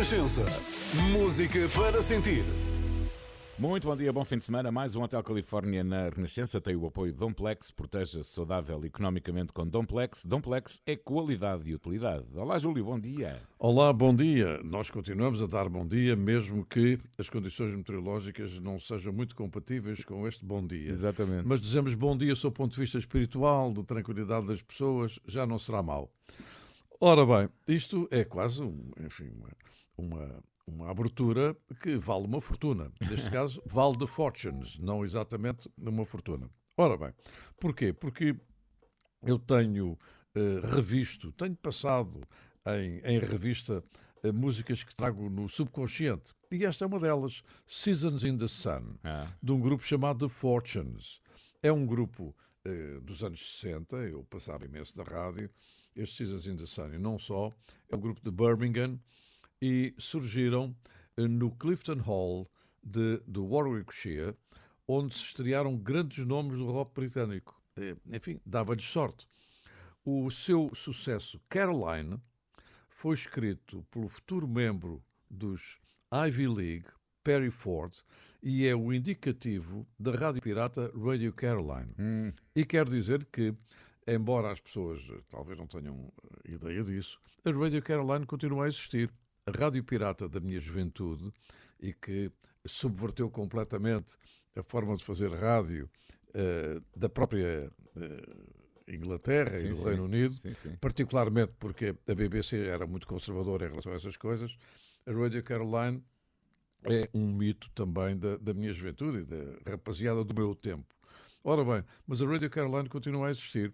Renascença. Música para sentir. Muito bom dia, bom fim de semana. Mais um Hotel Califórnia na Renascença tem o apoio de Domplex. Proteja-se saudável economicamente com Domplex. Domplex é qualidade e utilidade. Olá, Júlio, bom dia. Olá, bom dia. Nós continuamos a dar bom dia, mesmo que as condições meteorológicas não sejam muito compatíveis com este bom dia. Exatamente. Mas dizemos bom dia sob o ponto de vista espiritual, de tranquilidade das pessoas, já não será mal. Ora bem, isto é quase, um, enfim, uma, uma abertura que vale uma fortuna. Neste caso, vale de fortunes, não exatamente uma fortuna. Ora bem, porquê? Porque eu tenho uh, revisto, tenho passado em, em revista uh, músicas que trago no subconsciente. E esta é uma delas, Seasons in the Sun, ah. de um grupo chamado The Fortunes. É um grupo uh, dos anos 60, eu passava imenso da rádio, este Seasons in the Sun, e não só, é um grupo de Birmingham, e surgiram eh, no Clifton Hall de, de Warwickshire, onde se estrearam grandes nomes do rock britânico. Eh, enfim, dava-lhes sorte. O seu sucesso, Caroline, foi escrito pelo futuro membro dos Ivy League, Perry Ford, e é o indicativo da rádio pirata Radio Caroline. Hum. E quer dizer que, embora as pessoas eh, talvez não tenham ideia disso, a Radio Caroline continua a existir rádio pirata da minha juventude e que subverteu completamente a forma de fazer rádio uh, da própria uh, Inglaterra sim, e do sim. Reino Unido, sim, particularmente porque a BBC era muito conservadora em relação a essas coisas. A Radio Caroline é um mito também da, da minha juventude e da rapaziada do meu tempo. Ora bem, mas a Radio Caroline continua a existir.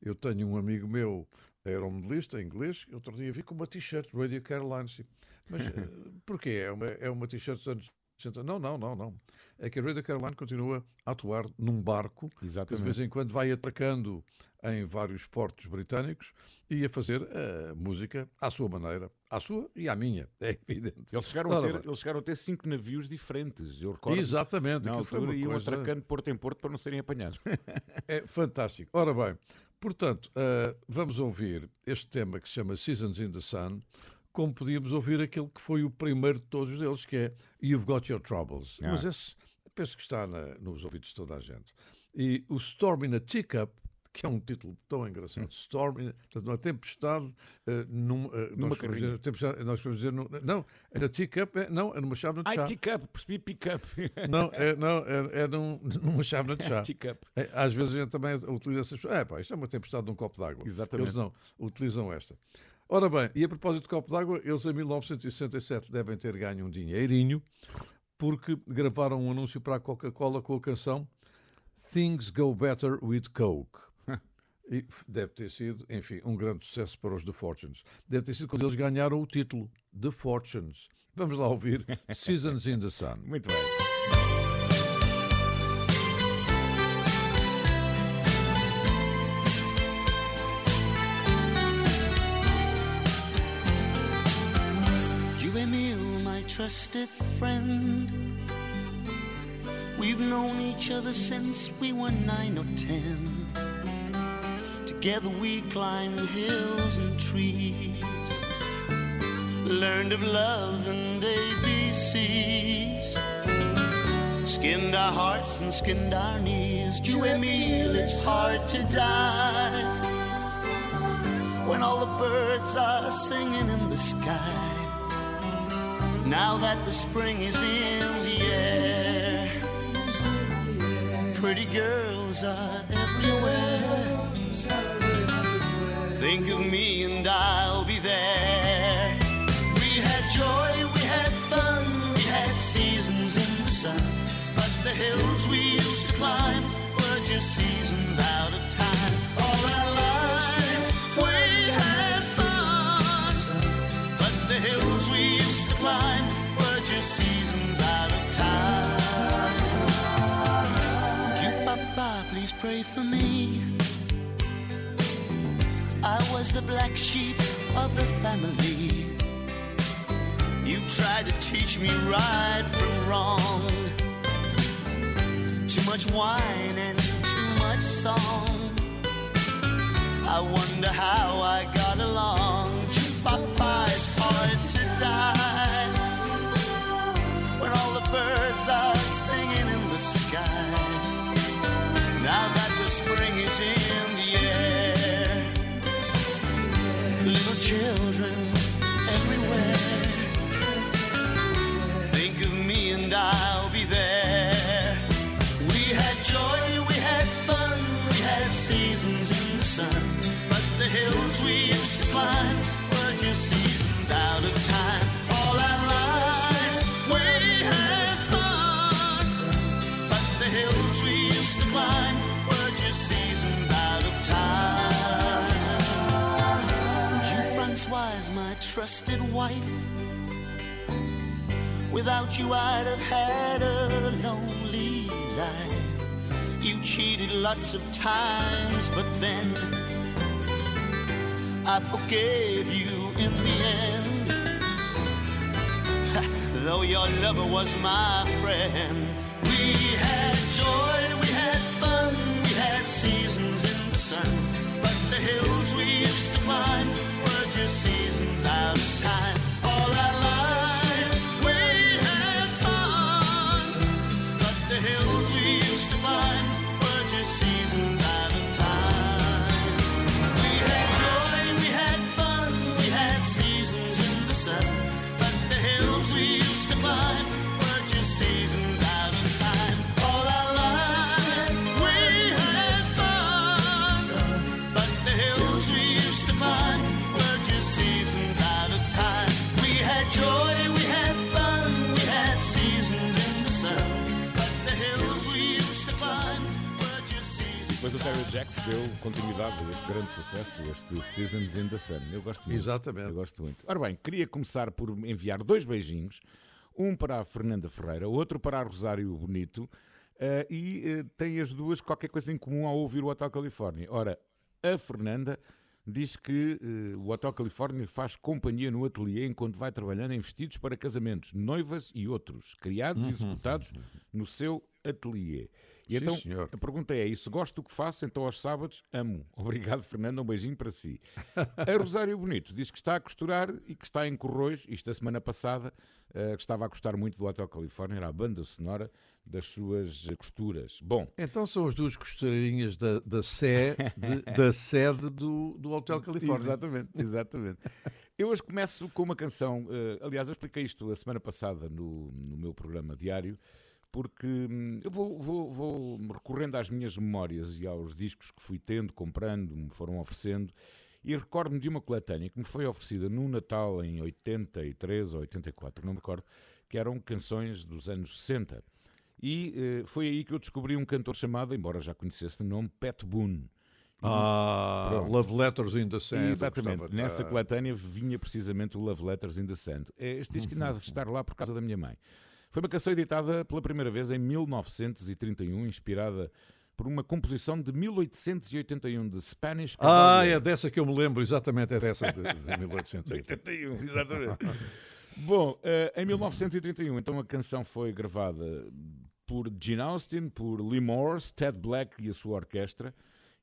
Eu tenho um amigo meu aeromodelista em inglês, outro dia vi com uma t-shirt Radio Caroline. Mas eh, porquê? É uma, é uma t-shirt dos anos 60? Não, não, não, não. É que a Radio Caroline continua a atuar num barco Exatamente. que de vez em quando vai atracando em vários portos britânicos e a fazer a música à sua maneira, à sua e à minha, é evidente. Eles chegaram, a ter, eles chegaram a ter cinco navios diferentes, eu recordo. Exatamente. Na altura iam coisa... atracando porto em porto para não serem apanhados. É fantástico. Ora bem, Portanto, uh, vamos ouvir este tema que se chama Seasons in the Sun, como podíamos ouvir aquele que foi o primeiro de todos eles, que é You've Got Your Troubles. Ah. Mas esse penso que está na, nos ouvidos de toda a gente. E o Storm in a Teacup que é um título tão engraçado. Hum. Storm, portanto, uma tempestade uh, num, uh, numa nós dizer, tempestade, nós podemos dizer, num, não, é na teacup, é, não, é numa chávena de chá. Ai, teacup, percebi pick-up. não, é, não, é, é num, numa chávena de chá. teacup. É, às vezes a gente também utiliza essas é pá, isto é uma tempestade num copo d'água. Exatamente. Eles não, utilizam esta. Ora bem, e a propósito do copo d'água, eles em 1967 devem ter ganho um dinheirinho, porque gravaram um anúncio para a Coca-Cola com a canção Things Go Better with Coke. E deve ter sido, enfim, um grande sucesso para os The Fortunes. Deve ter sido quando eles ganharam o título The Fortunes. Vamos lá ouvir Seasons in the Sun. Muito bem. trusted friend. We've known each other since we were nine or ten. Together we climbed hills and trees, learned of love and ABCs, skinned our hearts and skinned our knees. You and me, it's hard to die when all the birds are singing in the sky. Now that the spring is in the air, pretty girls are Think of me and I'll be there. We had joy, we had fun, we had seasons in the sun. But the hills we used to climb were just seasons out of time. All our lives we had fun. But the hills we used to climb were just seasons out of time. You, Papa, please pray for me was the black sheep of the family. You tried to teach me right from wrong. Too much wine and too much song. I wonder how I got along. Papa, it's hard to die when all the birds are. Children everywhere. Think of me and I'll be there. We had joy, we had fun, we had seasons in the sun. But the hills we used to climb trusted wife. Without you, I'd have had a lonely life. You cheated lots of times, but then I forgave you in the end. Though your lover was my friend, the Sun. Eu gosto muito. Exatamente. Eu gosto muito. Ora bem, queria começar por enviar dois beijinhos, um para a Fernanda Ferreira, outro para a Rosário Bonito, eh, e eh, tem as duas qualquer coisa em comum ao ouvir o Hotel Califórnia. Ora, a Fernanda diz que eh, o Hotel Califórnia faz companhia no ateliê enquanto vai trabalhando em vestidos para casamentos, noivas e outros, criados e executados no seu ateliê. E Sim, então, senhor. a pergunta é: se gosto do que faço, então aos sábados amo. Obrigado, Fernando. Um beijinho para si. A Rosário Bonito diz que está a costurar e que está em Corroios. Isto a semana passada, eh, que estava a gostar muito do Hotel Califórnia, era a banda sonora das suas costuras. Bom, Então são as duas costureirinhas da, da, sé, de- da sede do, do Hotel Califórnia. Exatamente, exatamente. Eu hoje começo com uma canção. eh, aliás, eu expliquei isto a semana passada no, no meu programa diário, porque hum, eu vou, vou, vou recorrendo às minhas memórias e aos discos que fui tendo, comprando, me foram oferecendo. E recordo-me de uma coletânea que me foi oferecida num Natal em 83 ou 84, não me recordo, que eram canções dos anos 60. E eh, foi aí que eu descobri um cantor chamado, embora já conhecesse de nome, Pat Boone. Ah, Pronto. Love Letters in the Sand. Exatamente, nessa coletânea vinha precisamente o Love Letters in the Sand. É, Este disco ainda de estar lá por causa da minha mãe. Foi uma canção editada pela primeira vez em 1931, inspirada por uma composição de 1881 de Spanish Ah, Cavalier. é dessa que eu me lembro, exatamente, é dessa de, de 1880. 81, exatamente. Bom, eh, em 1931, então a canção foi gravada por Gene Austin, por Lee Morse, Ted Black e a sua orquestra,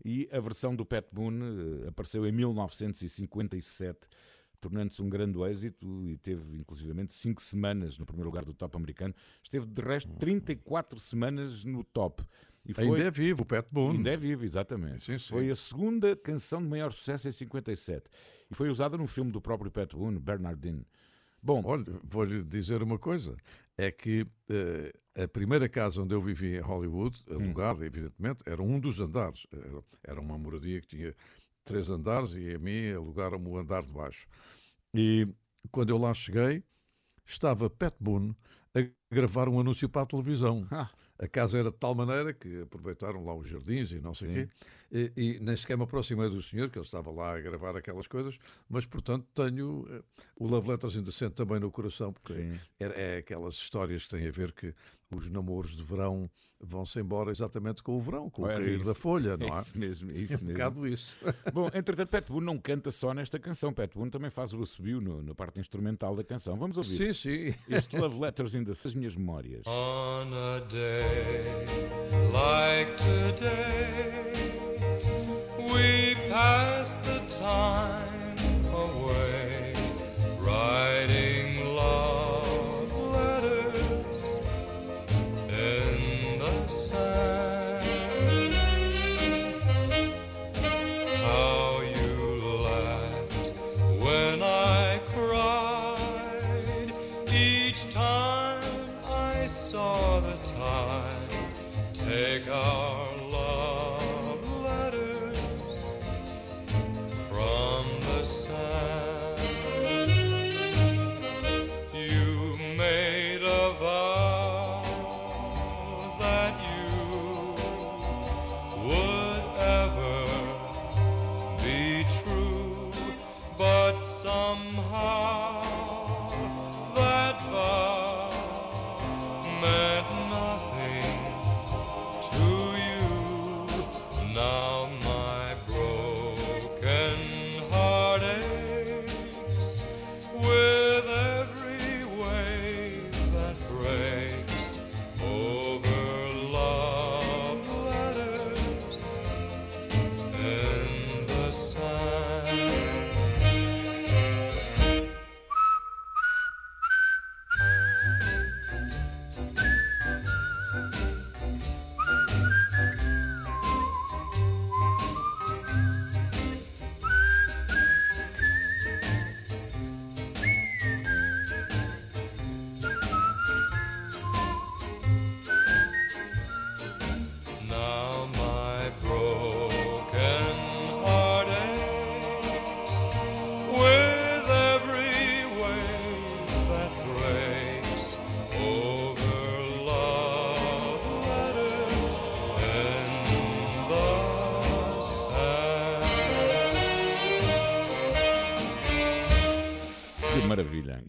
e a versão do Pat Boone eh, apareceu em 1957, tornando-se um grande êxito e teve inclusivamente 5 semanas no primeiro lugar do top americano. Esteve de resto 34 semanas no top. E foi, Ainda é vivo, o Pat Boone. Ainda é vivo, exatamente. Sim, sim. Foi a segunda canção de maior sucesso em 57 e foi usada no filme do próprio Pat Boone, Bernardine. Bom, Olha, vou-lhe dizer uma coisa: é que eh, a primeira casa onde eu vivi em Hollywood, Hum. alugada, evidentemente, era um dos andares. Era, era uma moradia que tinha três andares e a mim alugaram-me o andar de baixo. E quando eu lá cheguei, estava Pat Boone a gravar um anúncio para a televisão. Ah. A casa era de tal maneira que aproveitaram lá os jardins e não sei o quê. E, e nem sequer me aproximei do senhor, que ele estava lá a gravar aquelas coisas, mas portanto tenho eh, o Love Letters in the Sand também no coração, porque é, é aquelas histórias que têm a ver que os namoros de verão vão-se embora exatamente com o verão, com o cair isso. da folha, não é é? isso mesmo, é É isso um mesmo. bocado isso. Bom, entretanto, Pat Boone não canta só nesta canção. Pat Boone também faz o assobio no- na parte instrumental da canção. Vamos ouvir. sim, sim. Este Love Letters ainda as minhas memórias. On a day like today, we pass the time away, writing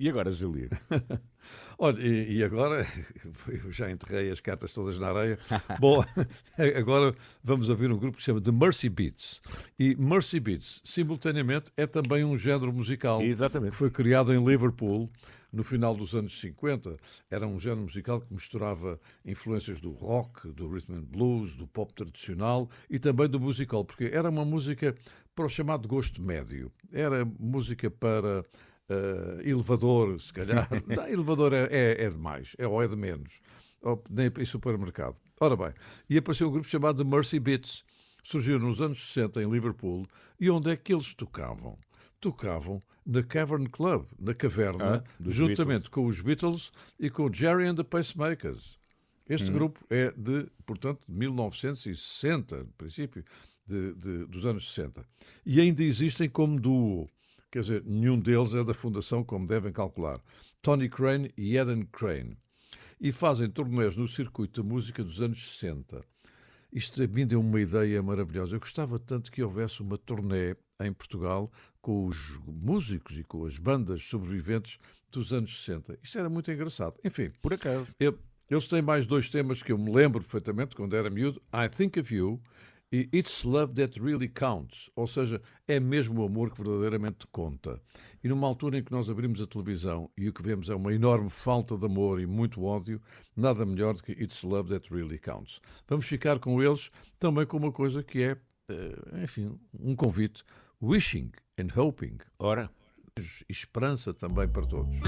E agora, Júlio? Olha, e, e agora, eu já enterrei as cartas todas na areia. Bom, agora vamos ouvir um grupo que se chama The Mercy Beats. E Mercy Beats, simultaneamente, é também um género musical Exatamente. que foi criado em Liverpool no final dos anos 50. Era um género musical que misturava influências do rock, do rhythm and blues, do pop tradicional e também do musical, porque era uma música para o chamado gosto médio. Era música para eh, elevador, se calhar. Não, elevador é, é, é demais, é ou é de menos. Ou nem em supermercado. Ora bem, e apareceu um grupo chamado The Mercy Beats. Surgiu nos anos 60 em Liverpool. E onde é que eles tocavam? Tocavam na Cavern Club, na caverna, Ah, juntamente com os Beatles e com Jerry and the Pacemakers. Este grupo é de, portanto, de 1960, no princípio de- de- dos anos 60. E ainda existem como duo. Quer dizer, nenhum deles é da fundação, como devem calcular. Tony Crane e Eden Crane. E fazem turnês no circuito da música dos anos 60. Isto a mim deu uma ideia maravilhosa. Eu gostava tanto que houvesse uma turnê em Portugal com os músicos e com as bandas sobreviventes dos anos 60. Isto era muito engraçado. Enfim, Por acaso. eu- eles têm mais dois temas que eu me lembro perfeitamente quando era miúdo: I Think of You e It's Love That Really Counts. Ou seja, é mesmo o amor que verdadeiramente conta. E numa altura em que nós abrimos a televisão e o que vemos é uma enorme falta de amor e muito ódio, nada melhor do que It's Love That Really Counts. Vamos ficar com eles também com uma coisa que é, eh, enfim, um convite: wishing and hoping. Ora, Esperança também para todos.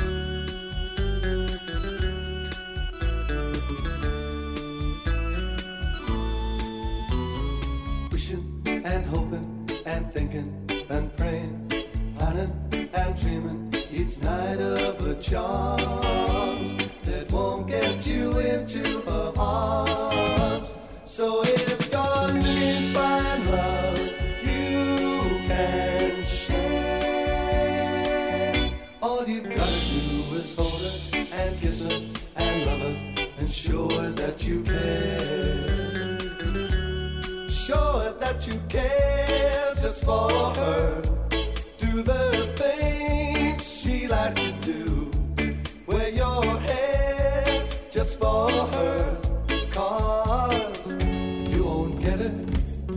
Thinking and praying, planning and dreaming each night of a charm that won't get you into her arms. So if looking to find love, you can share. All you've gotta do is hold her and kiss her and love her and show her that you care. Her that you care just for her. Do the things she likes to do. Wear your hair just for her. Cause you won't get it.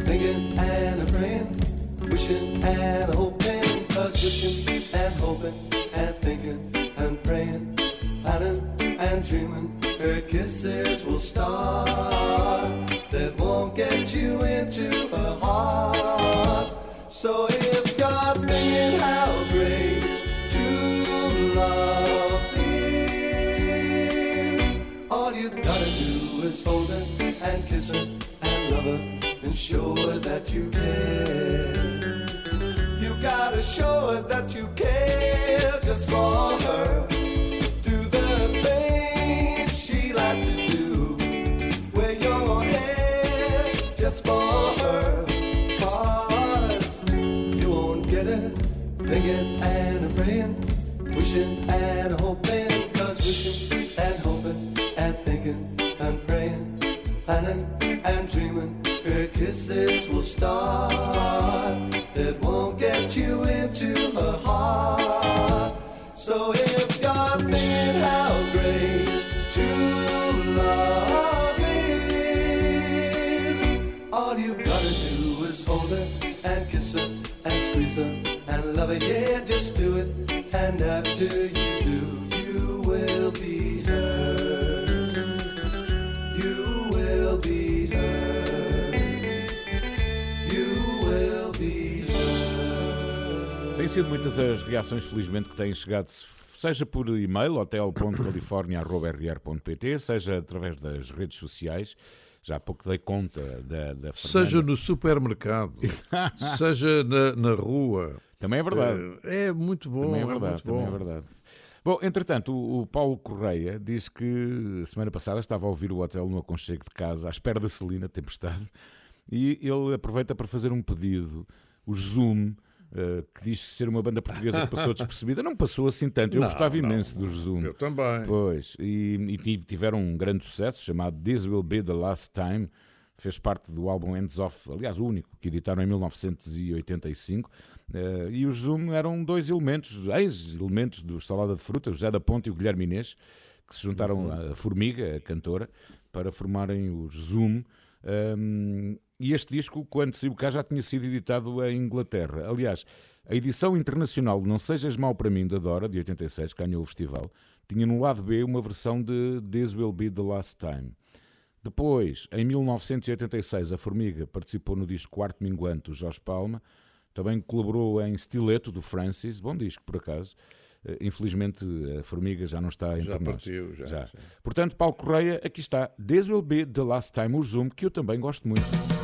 Thinking and a praying, wishing and a hoping. Cause wishing and hoping and thinking and praying, planning and dreaming. Her kisses will start heart. So if you're thinking how great true love is, all you gotta do is hold her and kiss her and love her and show her that you care. You gotta show her that you care just for her. Reações, felizmente, que têm chegado, seja por e-mail, hotel.california.rr.pt, seja através das redes sociais. Já há pouco dei conta da, da Seja no supermercado, seja na, na rua. Também é verdade. É, é muito bom. Também é é verdade, muito também é bom. verdade. Bom, entretanto, o, o Paulo Correia diz que semana passada estava a ouvir o hotel no aconchego de casa, à espera da Celina, tempestade, e ele aproveita para fazer um pedido, o Zoom, eh, que diz ser uma banda portuguesa que passou despercebida. Não passou assim tanto, eu Não, gostava não, imenso dos Zoom. Eu também. Pois, e, e ti- tiveram um grande sucesso chamado This Will Be the Last Time. Fez parte do álbum Hands Off, aliás, o único, que editaram em 1985. Eh, e os Zoom eram dois elementos, ex-elementos do Salada de Fruta, o José da Ponte e o Guilherme Inês, que se juntaram à Formiga, a cantora, para formarem os Zoom. Um, e este disco, quando saiu cá, já tinha sido editado em Inglaterra. Aliás, a edição internacional de Não Sejas Mal para Mim, da Dora, de 86, que ganhou o festival, tinha no lado B uma versão de This Will Be the Last Time. Depois, em 1986, a Formiga participou no disco Quarto Minguante do Jorge Palma, também colaborou em Stiletto do Francis, bom disco por acaso. Eh, Infelizmente a Formiga já não está entre Já nós. partiu, já, sim. Portanto, Paulo Correia, aqui está. This will be the last time, o Zoom, que eu também gosto muito.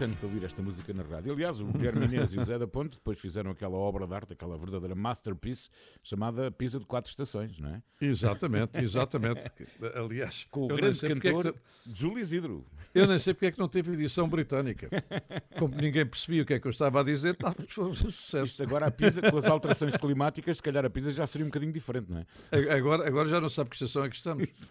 Tanto ouvir esta música na rádio. Aliás, o Guilherme Inês e o Zé da Ponte depois fizeram aquela obra de arte, aquela verdadeira masterpiece, chamada Pisa de Quatro Estações, não é? Exatamente, exatamente. Aliás, Com o grande porque é que cantor Júlio Isidro. Eu nem sei porque é que não teve edição britânica. Como ninguém percebia o que é que eu estava a dizer, foi um sucesso. Isto agora a Pisa, com as alterações climáticas, se calhar a Pisa já seria um bocadinho diferente, não é? Agora, agora já não sabe que estação é que estamos.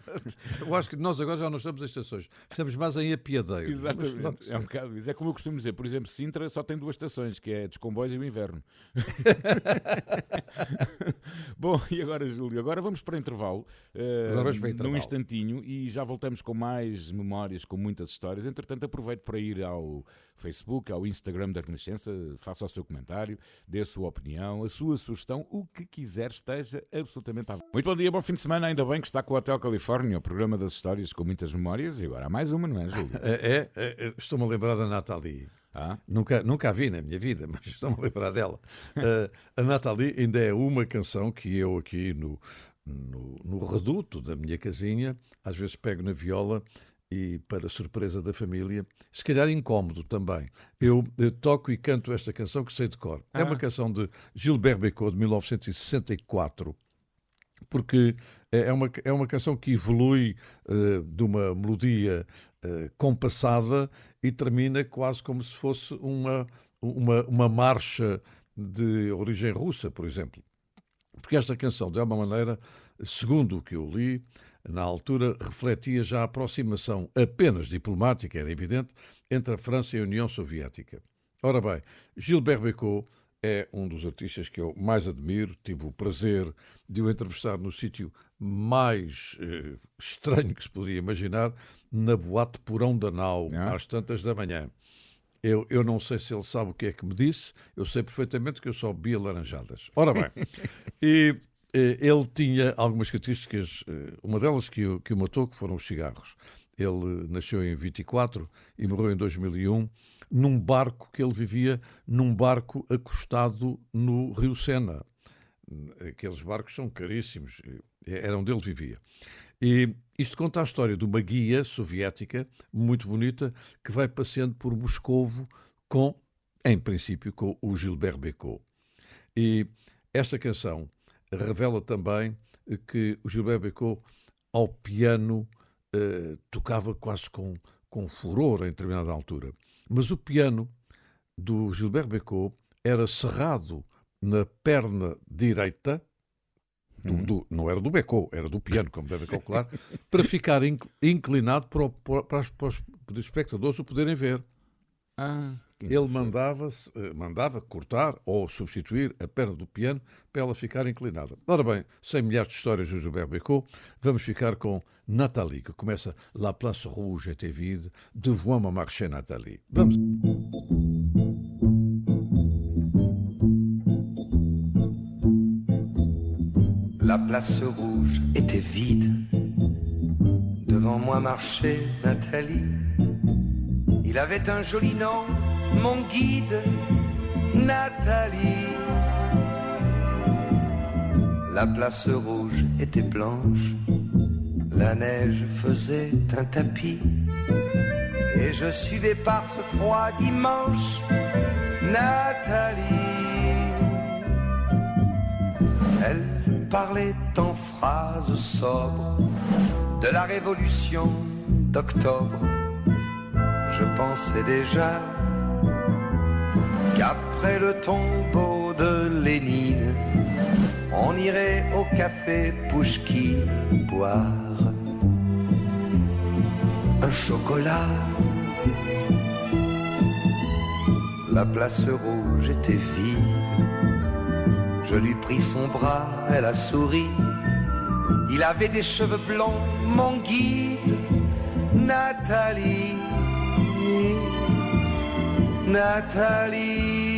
Eu acho que nós agora já não estamos em estações. Estamos mais em apiadeiros. Mas Exatamente. pronto. É um bocado isso. É como eu costumo dizer, por exemplo, Sintra só tem duas estações, que é dos comboios e o inverno. Bom, e agora, Júlio? Agora vamos para intervalo. eh, Agora vamos para Num intervalo. instantinho e já voltamos com mais memórias, com muitas histórias. Entretanto, aproveito para ir ao Facebook, ao Instagram da Renascença, faça o seu comentário, dê a sua opinião, a sua sugestão, o que quiser, esteja absolutamente à vontade. Muito bom dia, bom fim de semana. Ainda bem que está com o Hotel Califórnia, o programa das histórias com muitas memórias. E agora há mais uma, não é, Júlio? É, é, é, estou-me a lembrar da Nathalie. Ah, Nunca, nunca a vi na minha vida, mas estou-me a lembrar dela. Eh, a Nathalie ainda é uma canção que eu aqui no, no, no reduto da minha casinha, às vezes pego na viola e, para surpresa da família, se calhar incómodo também, eu, eh, toco e canto esta canção que sei de cor. É uma Ah. canção de Gilbert Bécaud, de 1964 porque é é uma, é uma canção que evolui eh, de uma melodia eh, compassada e termina quase como se fosse uma, uma, uma marcha de origem russa, por exemplo. Porque esta canção, de alguma maneira, segundo o que eu li, na altura refletia já a aproximação apenas diplomática, era evidente, entre a França e a União Soviética. Ora bem, Gilbert Bécaud é um dos artistas que eu mais admiro. Tive o prazer de o entrevistar no sítio mais eh, estranho que se poderia imaginar, na boate Porão da Nau, Ah. às tantas da manhã. Eu, eu não sei se ele sabe o que é que me disse, eu sei perfeitamente que eu só bebia laranjadas. Ora bem, e ele tinha algumas características, eh, uma delas que o, que o matou, que foram os cigarros. Ele nasceu em 24 e morreu em 2001 num barco que ele vivia, num barco acostado no Rio Sena. Aqueles barcos são caríssimos, eh, era onde ele vivia. E isto conta a história de uma guia soviética muito bonita que vai passeando por Moscovo com, em princípio, com o Gilbert Bécaud. E esta canção revela também que o Gilbert Bécaud, ao piano, eh, tocava quase com, com furor em determinada altura. Mas o piano do Gilbert Bécaud era cerrado na perna direita, do- do- não era do Bécaud, era do piano, como devem calcular, para ficar inc- inclinado para, o- para as- para os espectadores o poderem ver. ah Ele mandava, mandava cortar ou substituir a perna do piano para ela ficar inclinada. Ora bem, sem milhares de histórias do Gilbert Bécaud, vamos ficar com Nathalie, que começa La place rouge était vide, devant ma marché Nathalie. Vamos. La place rouge était vide. Devant moi marchait Nathalie. Il avait un joli nom, mon guide, Nathalie. La place rouge était blanche. La neige faisait un tapis. Et je suivais par ce froid dimanche Nathalie. Elle parlait en phrases sobres de la révolution d'octobre. Je pensais déjà qu'après le tombeau de Lénine, on irait au café Pouchki boire un chocolat. La place rouge était vide. Je lui pris son bras, elle a souri. Il avait des cheveux blonds, mon guide, Nathalie. Nathalie.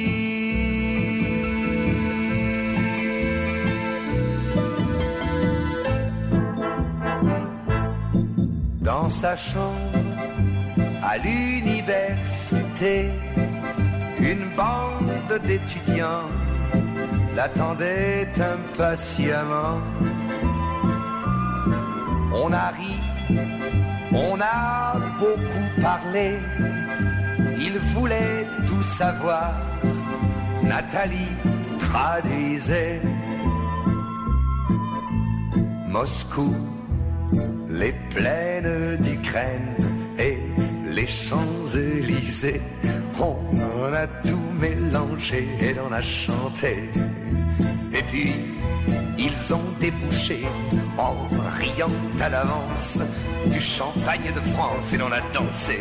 Dans sa chambre, à l'université, une bande d'étudiants l'attendait impatiemment. On a ri, on a beaucoup parlé. Il voulait tout savoir. Nathalie traduisait. Moscou, les plaines d'Ukraine et les Champs-Élysées. On en a tout mélangé et on a chanté. Et puis, ils ont débouché en riant à l'avance du champagne de France et l'on a dansé.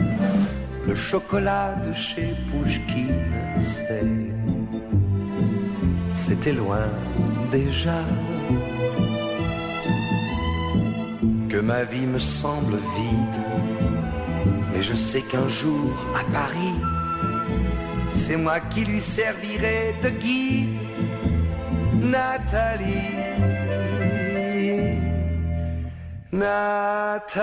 le chocolat de chez Pouchkine, c'était loin déjà. Que ma vie me semble vide, mais je sais qu'un jour à Paris, c'est moi qui lui servirai de guide, Nathalie. Nathalie.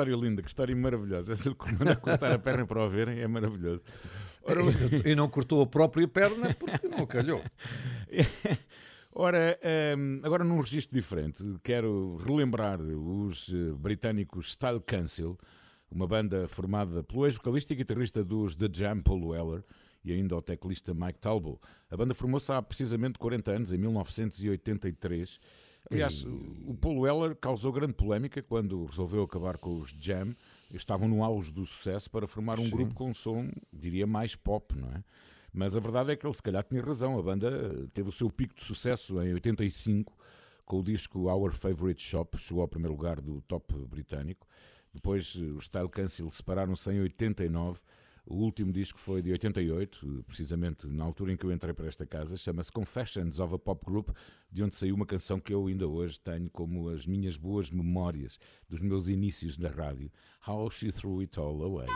História linda, que história maravilhosa. Essa de comandar cortar a perna para o verem é maravilhoso. Ora, E não cortou a própria perna porque não calhou. Ora, hum, agora num registro diferente, quero relembrar os eh, britânicos Style Council, uma banda formada pelo ex-vocalista e guitarrista dos The Jam, Paul Weller, e ainda o teclista Mike Talbot. A banda formou-se há precisamente 40 anos, em 1983. Aliás, o Paul Weller causou grande polémica quando resolveu acabar com os Jam. Estavam no auge do sucesso para formar um Sim. grupo com um som, diria, mais pop, não é? Mas a verdade é que ele se calhar tinha razão. A banda teve o seu pico de sucesso em 85 com o disco Our Favorite Shop, chegou ao primeiro lugar do top britânico. Depois eh, os Style Council separaram-se em 89. O último disco foi de 88, eh, precisamente na altura em que eu entrei para esta casa. Chama-se Confessions of a Pop Group, de onde saiu uma canção que eu ainda hoje tenho como as minhas boas memórias dos meus inícios na rádio. How She Threw It All Away.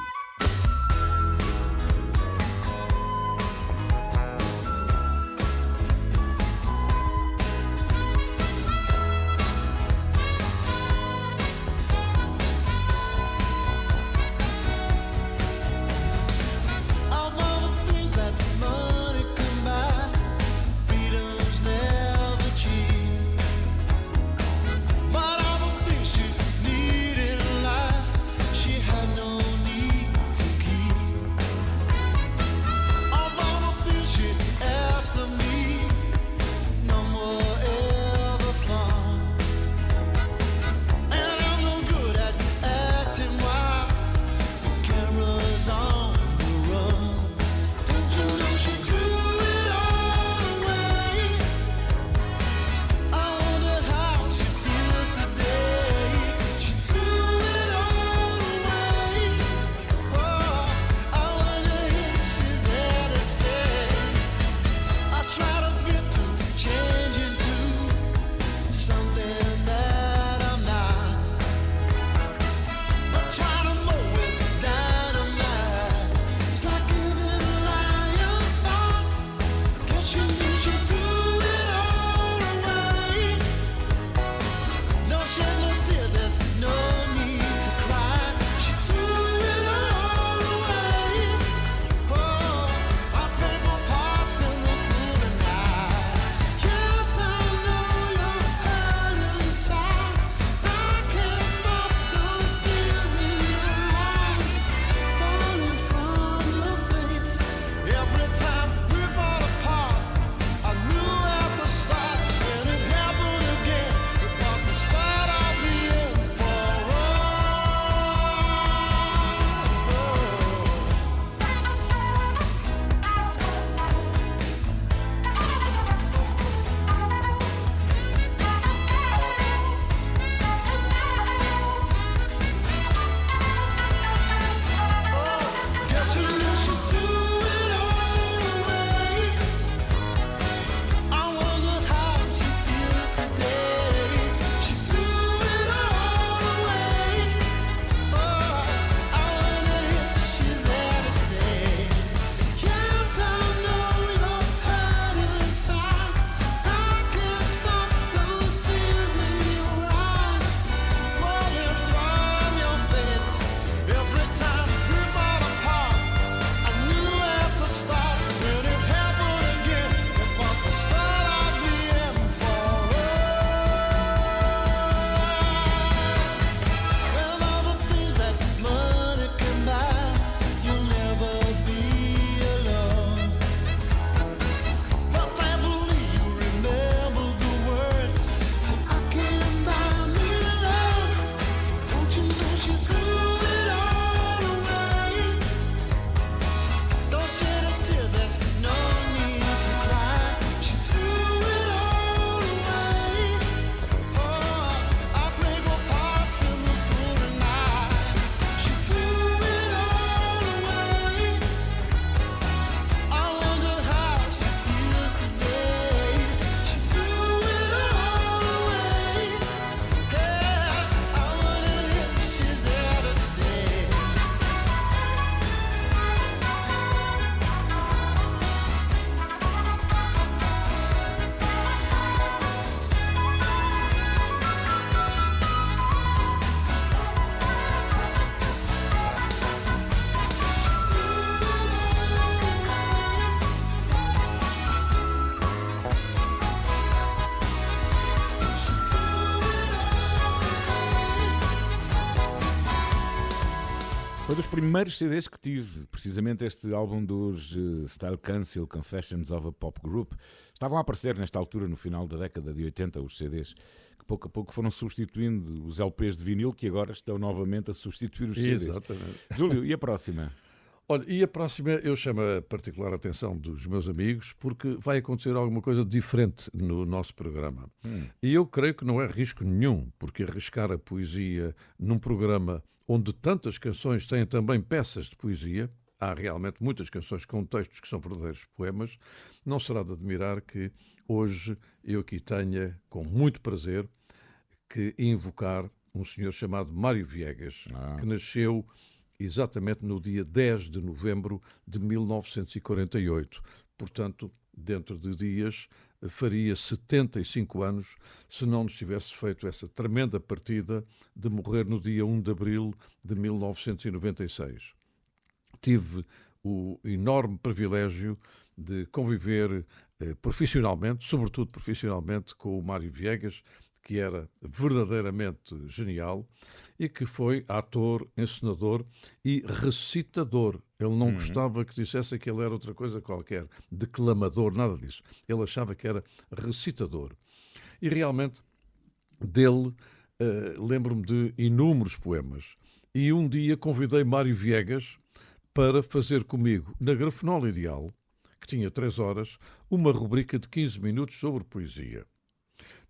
Primeiros CDs que tive, precisamente este álbum dos eh, Style Council, Confessions of a Pop Group. Estavam a aparecer nesta altura, no final da década de 80, os CDs, que pouco a pouco foram substituindo os LPs de vinil, que agora estão novamente a substituir os CDs. Exatamente. Júlio, e a próxima? Olha, e a próxima eu chamo a particular atenção dos meus amigos porque vai acontecer alguma coisa diferente no nosso programa. E eu creio que não é risco nenhum, porque arriscar a poesia num programa onde tantas canções têm também peças de poesia, há realmente muitas canções com textos que são verdadeiros poemas, não será de admirar que hoje eu aqui tenha, com muito prazer, que invocar um senhor chamado Mário Viegas, Ah. que nasceu exatamente no dia 10 de novembro de 1948. Portanto, dentro de dias, faria 75 anos se não nos tivesse feito essa tremenda partida de morrer no dia 1 de abril de 1996 tive o enorme privilégio de conviver eh, profissionalmente, sobretudo profissionalmente, com o Mário Viegas, que era verdadeiramente genial e que foi ator, encenador e recitador. Ele não gostava que dissesse que ele era outra coisa qualquer, declamador, nada disso. Ele achava que era recitador. E realmente dele eh, lembro-me de inúmeros poemas. E um dia convidei Mário Viegas para fazer comigo, na Grafenola Ideal, que tinha três horas, uma rubrica de 15 minutos sobre poesia.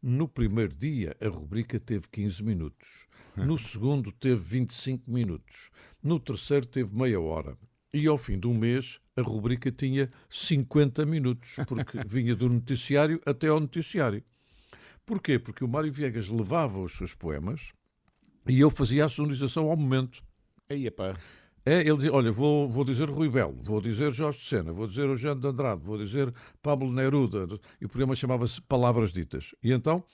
No primeiro dia, a rubrica teve 15 minutos. No segundo, teve 25 minutos. No terceiro, teve meia hora. E ao fim de um mês, a rubrica tinha 50 minutos, porque vinha do noticiário até ao noticiário. Porquê? Porque o Mário Viegas levava os seus poemas e eu fazia a sonorização ao momento. Aí, pá. É, ele dizia, olha, vou, vou dizer Rui Belo, vou dizer Jorge de Sena, vou dizer Eugênio de Andrade, vou dizer Pablo Neruda, e o programa chamava-se Palavras Ditas. E então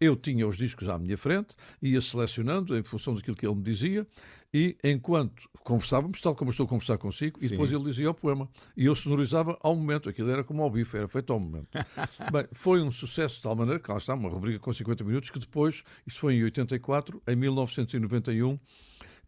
eu tinha os discos à minha frente, ia selecionando em função daquilo que ele me dizia, e enquanto conversávamos, tal como estou a conversar consigo, e Sim. depois ele dizia o poema. E eu sonorizava ao momento, aquilo era como ao bife, era feito ao momento. Bem, foi um sucesso de tal maneira que lá está, uma rubrica com 50 minutos, que depois, isso foi em 84, em 1991,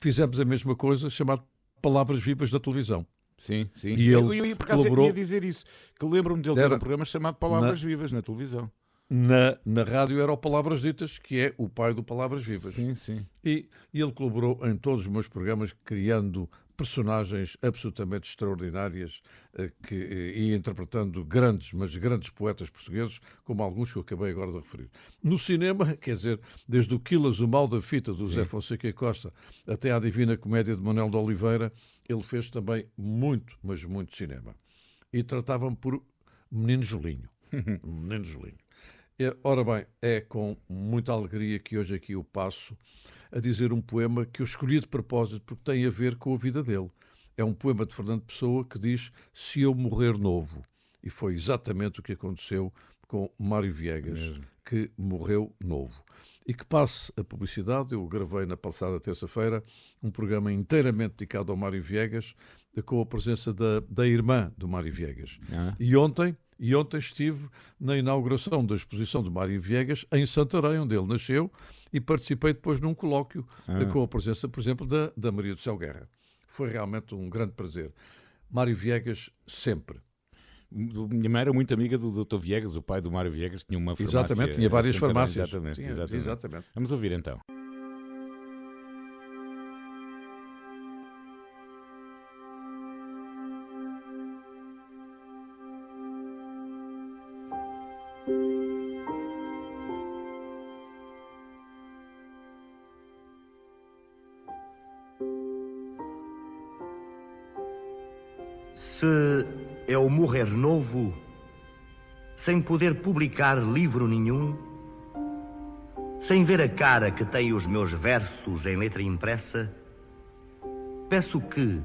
fizemos a mesma coisa, chamado Palavras Vivas da Televisão. Sim, sim. E eu, ele eu, eu por acaso colaborou- ia dizer isso, que lembro-me dele ter um programa chamado Palavras Vivas na televisão. Na, na rádio era o Palavras Ditas, que é o pai do Palavras Vivas. Sim, sim. E, e ele colaborou em todos os meus programas, criando personagens absolutamente extraordinárias eh, que, eh, e interpretando grandes, mas grandes poetas portugueses, como alguns que eu acabei agora de referir. No cinema, quer dizer, desde o Quilas, o Mal da Fita, do José Fonseca e Costa, até à Divina Comédia de Manuel de Oliveira, ele fez também muito, mas muito cinema. E tratavam-me por Menino Julinho. Menino Julinho. É, Ora bem, é com muita alegria que hoje aqui eu passo a dizer um poema que eu escolhi de propósito porque tem a ver com a vida dele. É um poema de Fernando Pessoa que diz Se eu morrer novo. E foi exatamente o que aconteceu com Mário Viegas, que morreu novo. E que passe a publicidade, eu gravei na passada terça-feira um programa inteiramente dedicado ao Mário Viegas, com a presença da, da irmã do Mário Viegas. Ah. E ontem, e ontem estive na inauguração da exposição do Mário Viegas em Santarém, onde ele nasceu, e participei depois num colóquio Ah. eh, com a presença, por exemplo, da, da Maria do Céu Guerra. Foi realmente um grande prazer. Mário Viegas, sempre. Minha mãe era muito amiga do Dr. Viegas, o pai do Mário Viegas, tinha uma farmácia. exatamente, tinha várias farmácias. Exatamente, exatamente. exatamente. Vamos ouvir então. Poder publicar livro nenhum, sem ver a cara que têm os meus versos em letra impressa, peço que,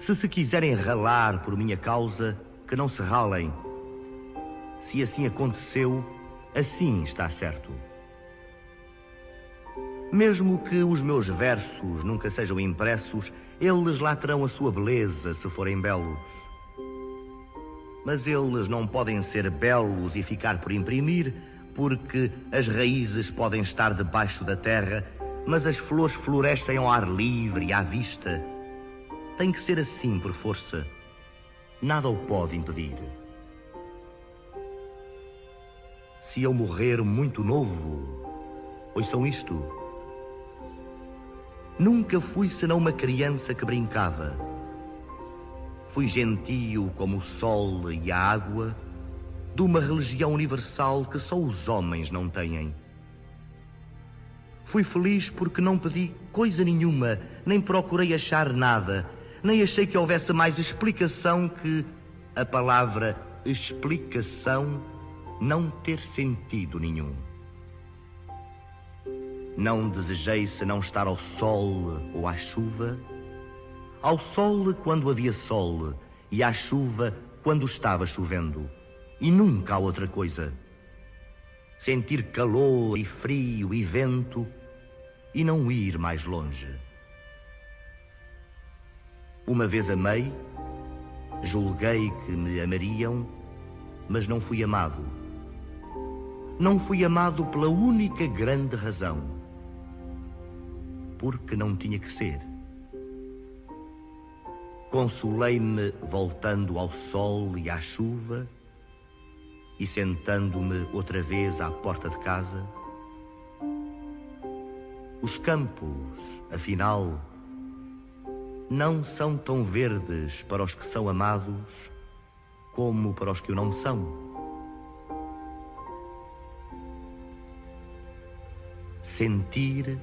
se se quiserem ralar por minha causa, que não se ralem. Se assim aconteceu, assim está certo. Mesmo que os meus versos nunca sejam impressos, eles lá terão a sua beleza se forem belos. Mas eles não podem ser belos e ficar por imprimir, porque as raízes podem estar debaixo da terra, mas as flores florescem ao ar livre e à vista. Tem que ser assim por força. Nada o pode impedir. Se eu morrer muito novo, ouçam isto. Nunca fui senão uma criança que brincava. Fui gentio como o sol e a água de uma religião universal que só os homens não têm. Fui feliz porque não pedi coisa nenhuma, nem procurei achar nada, nem achei que houvesse mais explicação que a palavra explicação não ter sentido nenhum. Não desejei senão estar ao sol ou à chuva, ao sol quando havia sol e à chuva quando estava chovendo, e nunca há outra coisa. Sentir calor e frio e vento e não ir mais longe. Uma vez amei, julguei que me amariam, mas não fui amado. Não fui amado pela única grande razão. Porque não tinha que ser. Consolei-me voltando ao sol e à chuva e sentando-me outra vez à porta de casa. Os campos, afinal, não são tão verdes para os que são amados como para os que o não são. Sentir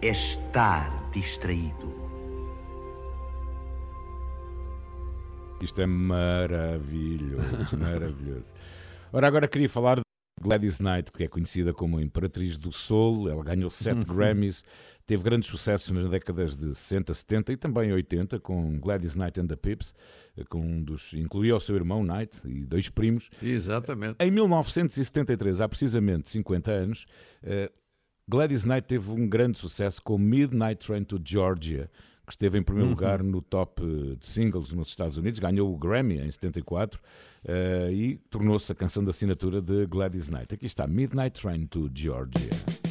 é estar distraído. Isto é maravilhoso, maravilhoso. Ora, agora queria falar de Gladys Knight, que é conhecida como a Imperatriz do Soul. Ela ganhou sete Grammys, teve grandes sucessos nas décadas de 60, 70 e também 80, com Gladys Knight and the Pips, com um dos, incluía o seu irmão Knight e dois primos. Exatamente. Em 1973, há precisamente 50 anos, eh, Gladys Knight teve um grande sucesso com Midnight Train to Georgia, que esteve em primeiro lugar no top eh, de singles nos Estados Unidos, ganhou o Grammy em 74 eh, e tornou-se a canção de assinatura de Gladys Knight. Aqui está Midnight Train to Georgia.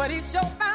but he's so fine.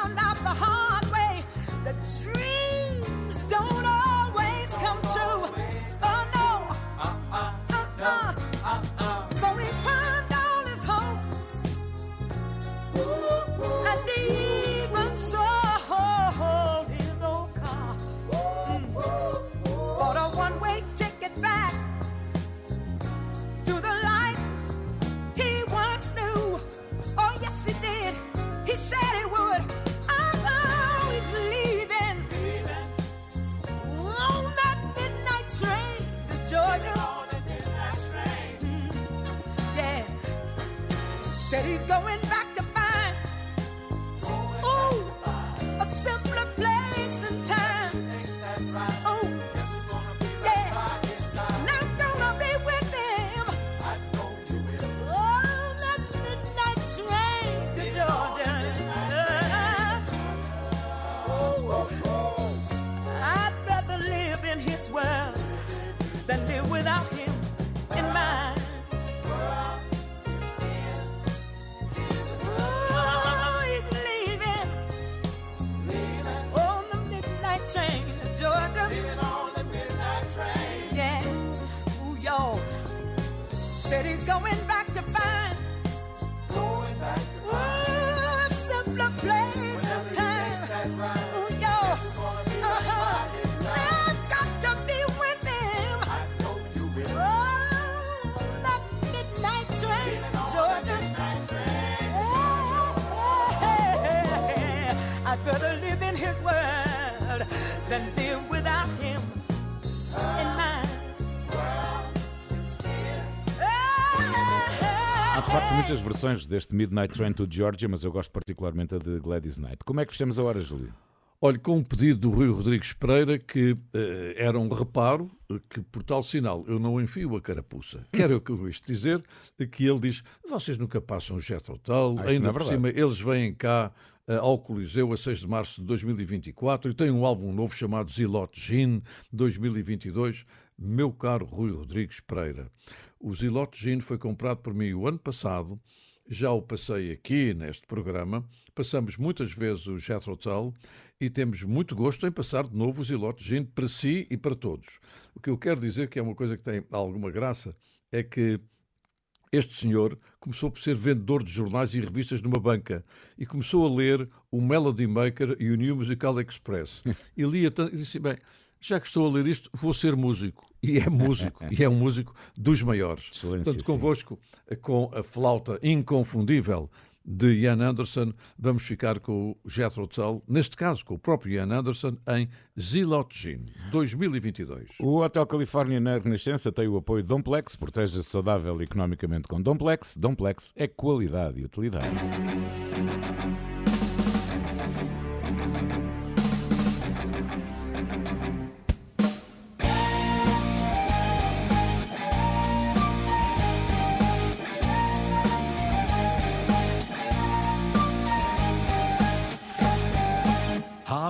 Versões deste Midnight Train to Georgia, mas eu gosto particularmente de Gladys Knight. Como é que fechamos a hora, Júlio? Olha, com um pedido do Rui Rodrigues Pereira que eh, era um reparo eh, que, por tal sinal, eu não enfio a carapuça. Quero eu com isto dizer que ele diz: vocês nunca passam o jet hotel, Ah, não ainda é por cima eles vêm cá eh, ao Coliseu a 6 de março de 2024 e tem um álbum novo chamado Zilote Gin 2022. Meu caro Rui Rodrigues Pereira, o Zilote Gin foi comprado por mim o ano passado. Já o passei aqui neste programa. Passamos muitas vezes o Jet Hotel e temos muito gosto em passar de novo o Zilote Gin para si e para todos. O que eu quero dizer, que é uma coisa que tem alguma graça, é que este senhor começou por ser vendedor de jornais e revistas numa banca e começou a ler o Melody Maker e o New Musical Express. E lia tanto, e disse: Bem, já que estou a ler isto, vou ser músico. E é músico, e é um músico dos maiores. Excelência, Portanto, sim. convosco, com a flauta inconfundível de Ian Anderson, vamos ficar com o Jethro Tull, neste caso com o próprio Ian Anderson, em Zilot Gin 2022. O Hotel Califórnia na Renascença tem o apoio de Domplex, proteja-se saudável economicamente com Domplex. Domplex é qualidade e utilidade.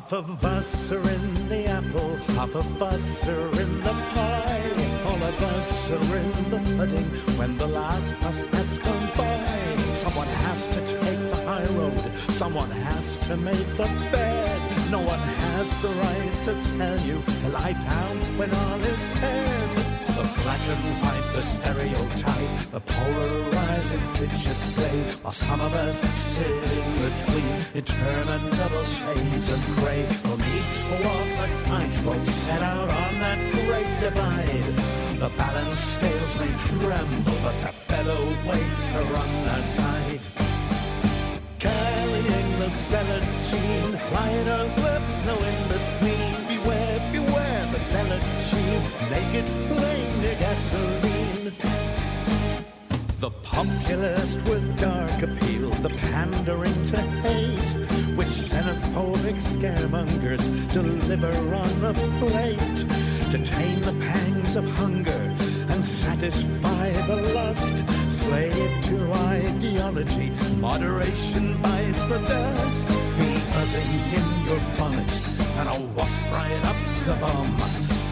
Half of us are in the apple, half of us are in the pie. All of us are in the pudding when the last bus has gone by. Someone has to take the high road, someone has to make the bed. No one has the right to tell you to lie down when all is said. The black and white, the stereotype, the polarizing pitch picture play, while some of us sit in between, interminable shades of grey. We'll need to walk the tightrope set out on that great divide. The balance scales may tremble, but the fellow weights are on their side. Carrying the zealot gene, right or left, no in between. Gene, naked flame near gasoline. The populist with dark appeal, the pandering to hate, which xenophobic scaremongers deliver on a plate to tame the pangs of hunger and satisfy the lust. Slave to ideology, moderation bites the dust. Buzzing in your bonnet and a wasp right up the bum.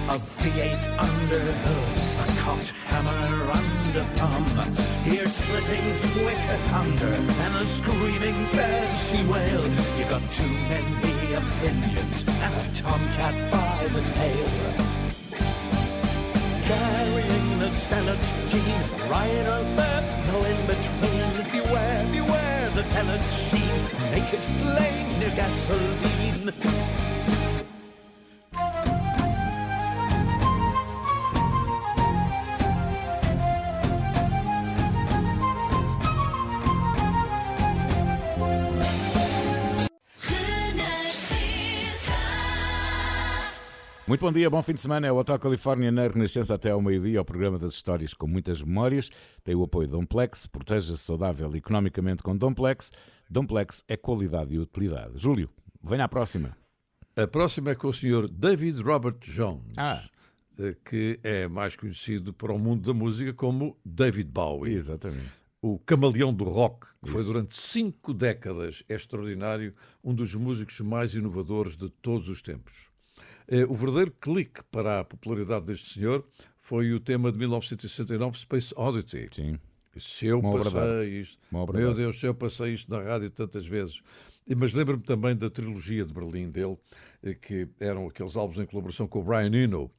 A V8 under hood, a cocked hammer under thumb. Ear splitting Twitter thunder and a screaming banshee wail. You got too many opinions and a tomcat by the tail. Carrying the zealot's gene, right or left, no in between. Beware, beware the talent sheen, make it plain, new gasoline. Muito bom dia, bom fim de semana. É o Hotel Califórnia na Renascença até ao meio-dia, o programa das histórias com muitas memórias. Tem o apoio de Domplex, proteja-se saudável economicamente com Domplex. Domplex é qualidade e utilidade. Júlio, venha à próxima. A próxima é com o Sr. David Robert Jones, Ah. eh, que é mais conhecido para o mundo da música como David Bowie. Exatamente. o camaleão do rock, que foi Isso. durante cinco décadas é extraordinário, um dos músicos mais inovadores de todos os tempos. Eh, O verdadeiro clique para a popularidade deste senhor foi o tema de 1969, Space Oddity. Sim. Se eu Uma passei isto, meu. Deus, se eu passei isto na rádio tantas vezes. Mas lembro-me também da trilogia de Berlim dele, eh, que eram aqueles álbuns em colaboração com o Brian Eno,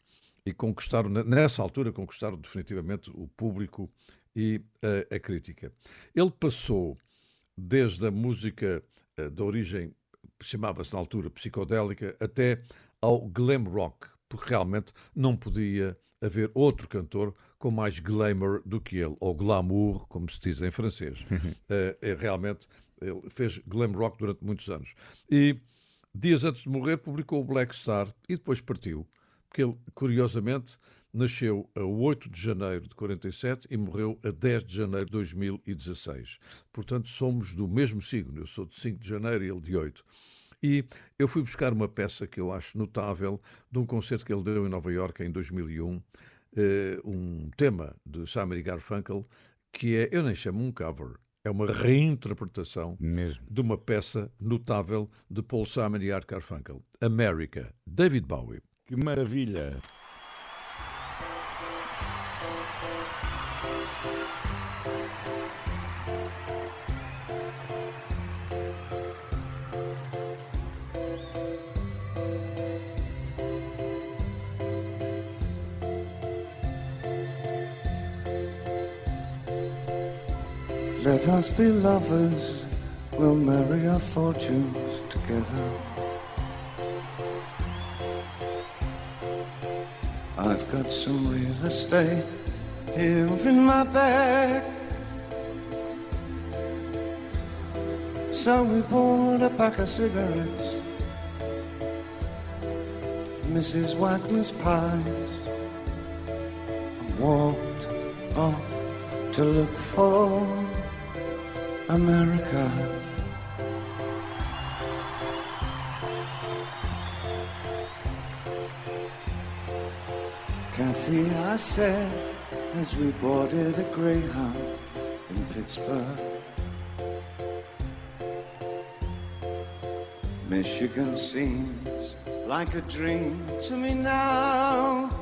e conquistaram, ne- nessa altura, conquistaram definitivamente o público e a, a crítica. Ele passou desde a música eh, de origem, chamava-se na altura psicodélica, até ao glam rock, porque realmente não podia haver outro cantor com mais glamour do que ele, ou glamour, como se diz em francês. É, realmente, ele fez glam rock durante muitos anos. E dias antes de morrer, publicou o Black Star e depois partiu, porque ele, curiosamente, nasceu a 8 de janeiro de 47 e morreu a 10 de janeiro de 2016. Portanto, somos do mesmo signo. Eu sou de 5 de janeiro e ele de 8. E eu fui buscar uma peça que eu acho notável de um concerto que ele deu em Nova Iorque em 2001, eh, um tema de Simon Garfunkel, que é, eu nem chamo um cover, é uma reinterpretação Mesmo. de uma peça notável de Paul Simon e Art Garfunkel, America, David Bowie. Que maravilha! Us be lovers, we'll marry our fortunes together. I've got some real estate here in my bag. So we bought a pack of cigarettes, Mrs. Wagner's pies, and walked off to look for America. Kathy, I said, as we boarded a Greyhound in Pittsburgh. Michigan seems like a dream to me now.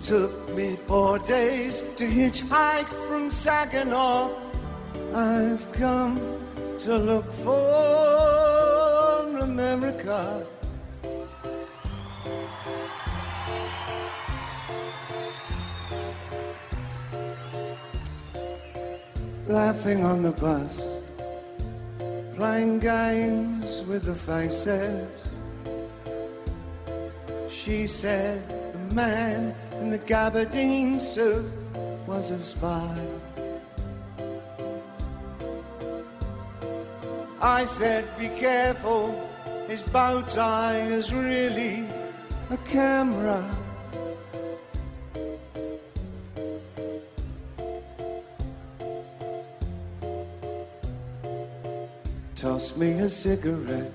Took me four days to hitchhike from Saginaw. I've come to look for America. Laughing on the bus, playing games with the faces. She said the man in the gabardine suit was a spy. I said, be careful, his bow tie is really a camera. Toss me a cigarette.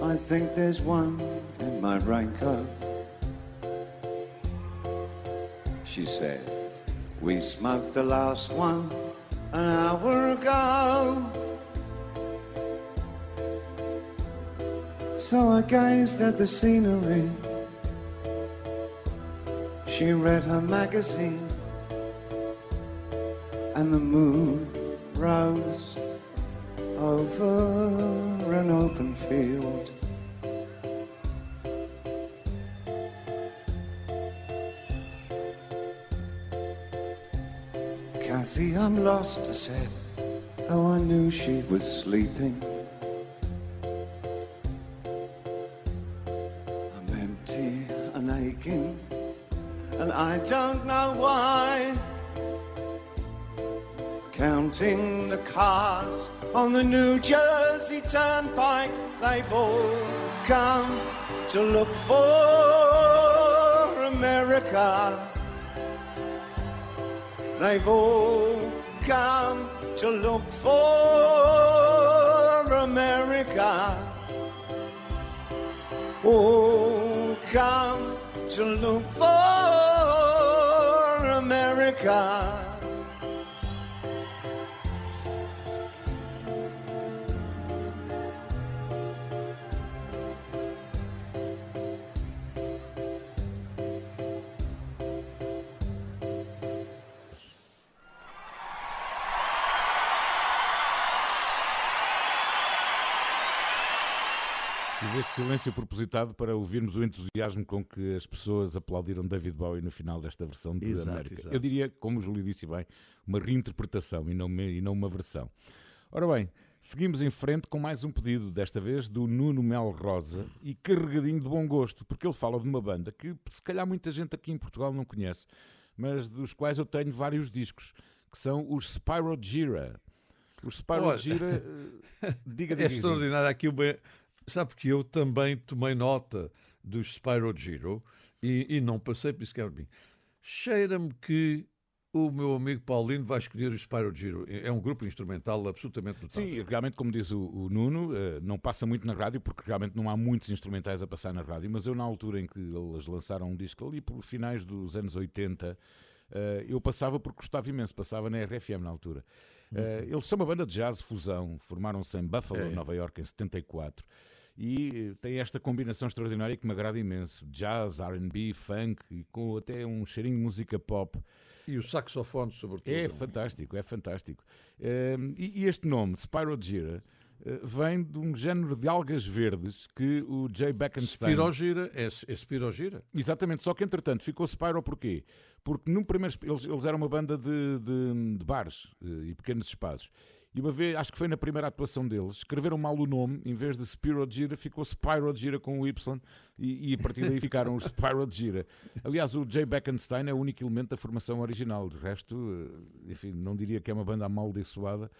I think there's one in my raincoat. She said, We smoked the last one an hour ago. So I gazed at the scenery. She read her magazine, and the moon rose over an open field. I said, though I knew she was sleeping. I'm empty and aching, and I don't know why. Counting the cars on the New Jersey Turnpike, they've all come to look for America. They've all come to look for America. All come to look silêncio propositado para ouvirmos o entusiasmo com que as pessoas aplaudiram David Bowie no final desta versão de Exato, América. exato. Eu diria, como o Júlio disse bem, uma reinterpretação e não, uma- e não uma versão. Ora bem, seguimos em frente com mais um pedido, desta vez do Nuno Mel Rosa e carregadinho de bom gosto, porque ele fala de uma banda que se calhar muita gente aqui em Portugal não conhece, mas dos quais eu tenho vários discos, que são os Spyro Gira. Os Spyro Gira, eh, diga, É extraordinário. Aqui uma... Sabe que eu também tomei nota dos Spyro Giro e, e não passei por isso que é bem. Cheira-me que o meu amigo Paulino vai escolher o Spyro Giro. É um grupo instrumental absolutamente notável. Sim, realmente, como diz o, o Nuno, eh, não passa muito na rádio, porque realmente não há muitos instrumentais a passar na rádio, mas eu, na altura em que eles lançaram um disco ali por finais dos anos 80, eh, eu passava porque gostava imenso, passava na RFM na altura. Eh, Eles são uma banda de jazz fusão, formaram-se em Buffalo, É. Nova York, em 74. E tem esta combinação extraordinária que me agrada imenso: jazz, RB, funk e com até um cheirinho de música pop. E o saxofone, sobretudo. É fantástico, é fantástico. Eh, e, este nome, Spyro Gira, eh, vem de um género de algas verdes que o Jay Beckenstein... Spirogira é, é? Exatamente, só que entretanto ficou Spyro porquê? Porque no primeiro, eles, eles eram uma banda de, de, de bares eh, e pequenos espaços. E uma vez, acho que foi na primeira atuação deles, escreveram mal o nome, em vez de Spyro Gira, ficou Spyro Gira com o Y e, e a partir daí ficaram os Spyro Gira. Aliás, o Jay Beckenstein é o único elemento da formação original. De resto, eh, enfim, não diria que é uma banda amaldiçoada.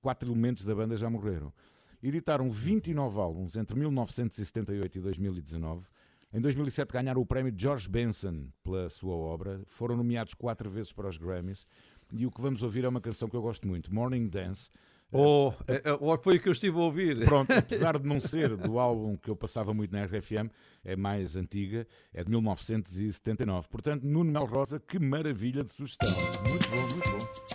Quatro elementos da banda já morreram. Editaram 29 álbuns entre 1978 e 2019. Em 2007 ganharam o prémio George Benson pela sua obra. Foram nomeados quatro vezes para os Grammys. E o que vamos ouvir é uma canção que eu gosto muito, Morning Dance. Oh, é, é, foi o que eu estive a ouvir. Pronto, apesar de não ser do álbum que eu passava muito na RFM, é mais antiga, é de 1979. Portanto, Nuno Mel Rosa, que maravilha de sugestão. Muito bom, muito bom.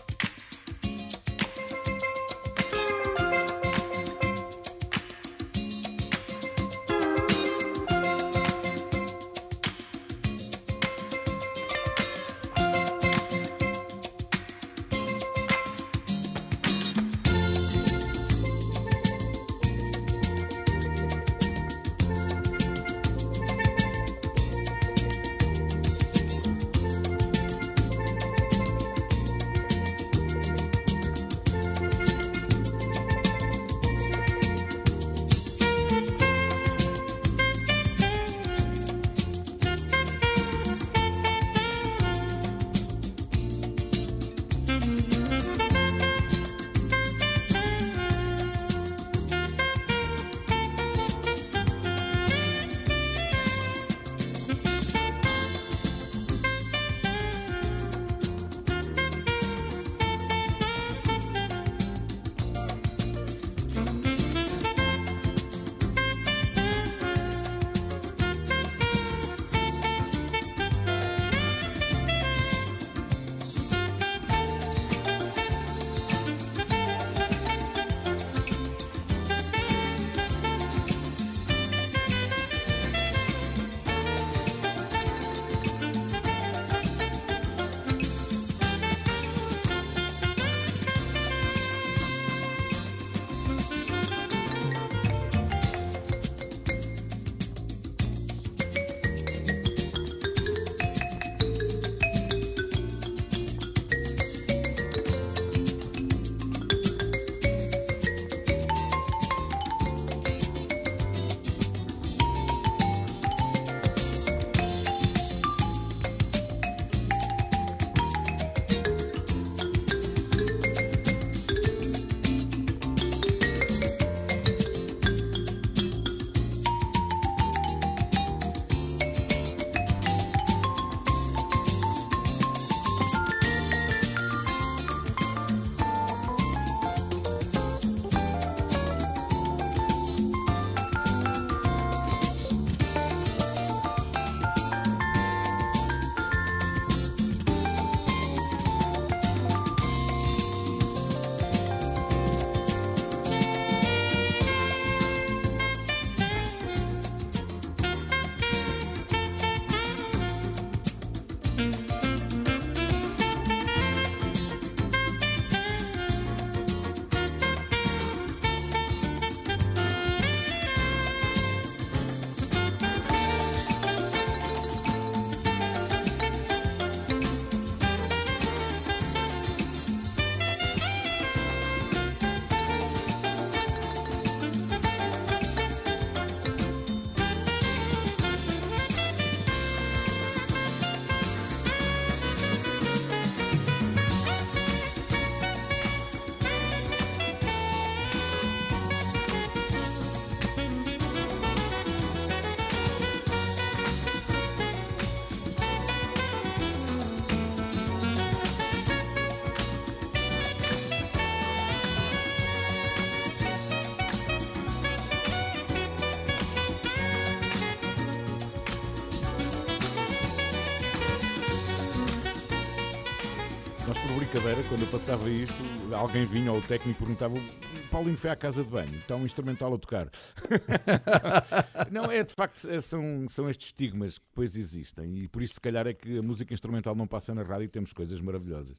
Quando eu passava isto, alguém vinha ou o técnico perguntava: "O Paulinho foi à casa de banho, está um instrumental a tocar. não, é de facto, é- são, são estes estigmas que depois existem e por isso, se calhar, é que a música instrumental não passa na rádio e temos coisas maravilhosas.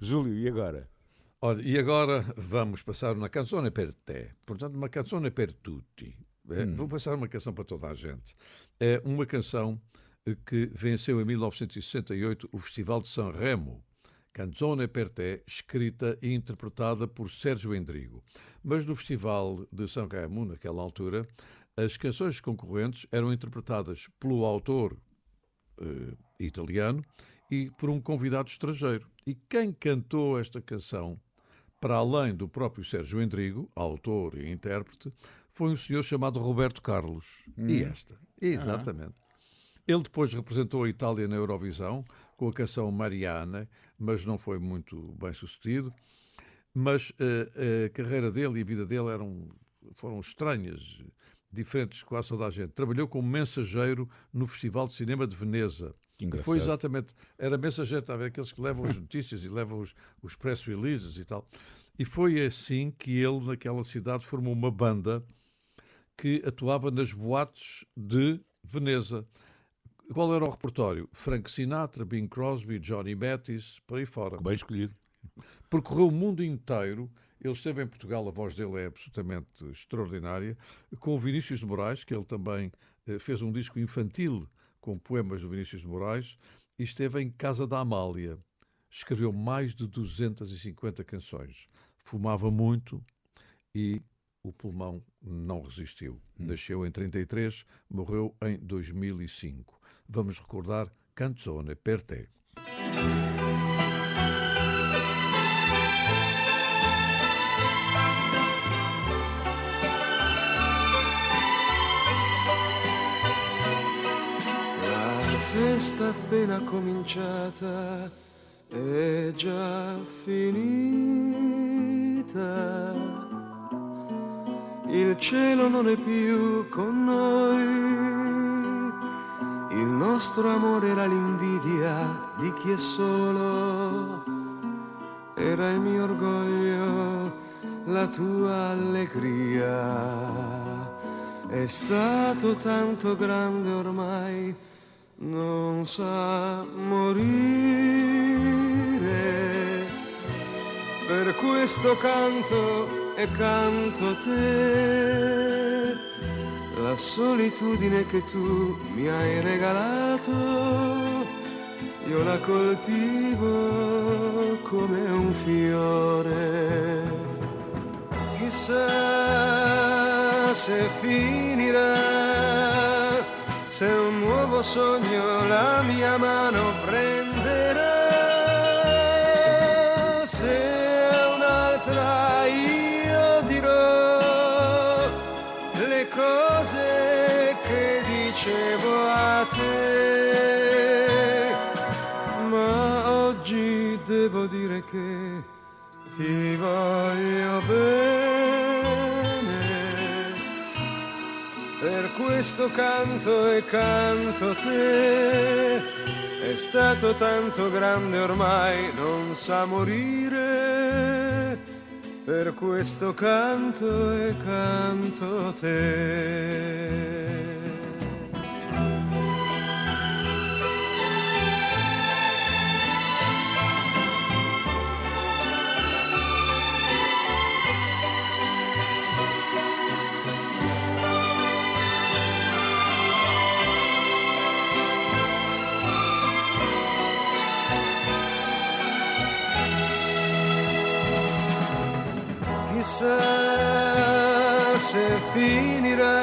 Júlio, e agora? Olha, e agora vamos passar uma canzone per te. Portanto, uma canzone per tutti. É, Vou passar uma canção para toda a gente. É uma canção eh, que venceu em 1968 o Festival de San Remo. Canzone per te, escrita e interpretada por Sérgio Endrigo. Mas no Festival de San Remo, naquela altura, as canções concorrentes eram interpretadas pelo autor eh, italiano e por um convidado estrangeiro. E quem cantou esta canção, para além do próprio Sérgio Endrigo, autor e intérprete, foi um senhor chamado Roberto Carlos. E esta, exatamente. Ele depois representou a Itália na Eurovisão com a canção Mariana, mas não foi muito bem sucedido. Mas eh, a carreira dele e a vida dele eram, foram estranhas, diferentes quase toda a gente. Trabalhou como mensageiro no Festival de Cinema de Veneza. Foi exatamente, era mensageiro, estava aqueles que levam as notícias e levam os, os press releases e tal. E foi assim que ele, naquela cidade, formou uma banda que atuava nas boates de Veneza. Qual era o repertório? Frank Sinatra, Bing Crosby, Johnny Bettis, por aí fora. Bem escolhido. Percorreu o mundo inteiro. Ele esteve em Portugal, a voz dele é absolutamente extraordinária, com o Vinícius de Moraes, que ele também eh, fez um disco infantil com poemas do Vinícius de Moraes, e esteve em Casa da Amália. Escreveu mais de 250 canções. Fumava muito e o pulmão não resistiu. Nasceu em 33, morreu em 2005. Vamos recordar Canzone per te. La festa appena cominciata è già finita. Il cielo non è più con noi. Il nostro amore era l'invidia di chi è solo. Era il mio orgoglio, la tua allegria. È stato tanto grande ormai, non sa morire. Per questo canto e canto te, la solitudine che tu mi hai regalato, io la coltivo come un fiore. Chissà se finirà, se un nuovo sogno la mia mano prenderà, devo dire che ti voglio bene, per questo canto e canto te, è stato tanto grande ormai, non sa morire, per questo canto e canto te. Finirà,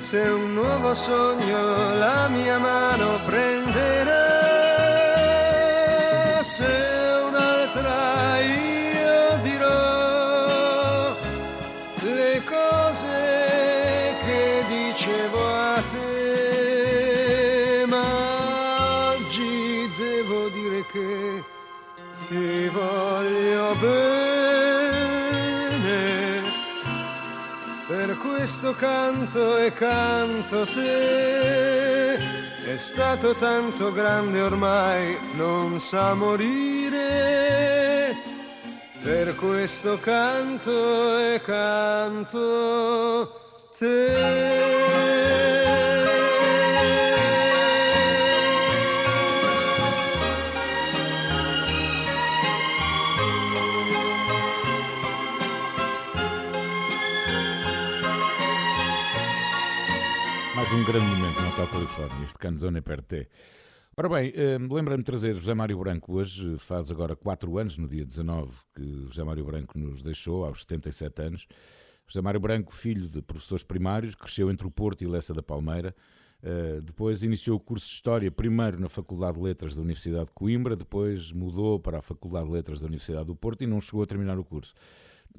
se un nuovo sogno la mia mano prenderà, canto e canto te. È stato tanto grande ormai, non sa morire. Per questo canto e canto Mais um grande momento no Hotel Califórnia, este Canzone per te. Ora bem, eh, lembra-me de trazer José Mário Branco hoje, faz agora 4 anos, no dia 19, que José Mário Branco nos deixou, aos 77 anos. José Mário Branco, filho de professores primários, cresceu entre o Porto e Lessa da Palmeira. Uh, depois iniciou o curso de História, primeiro na Faculdade de Letras da Universidade de Coimbra, depois mudou para a Faculdade de Letras da Universidade do Porto e não chegou a terminar o curso.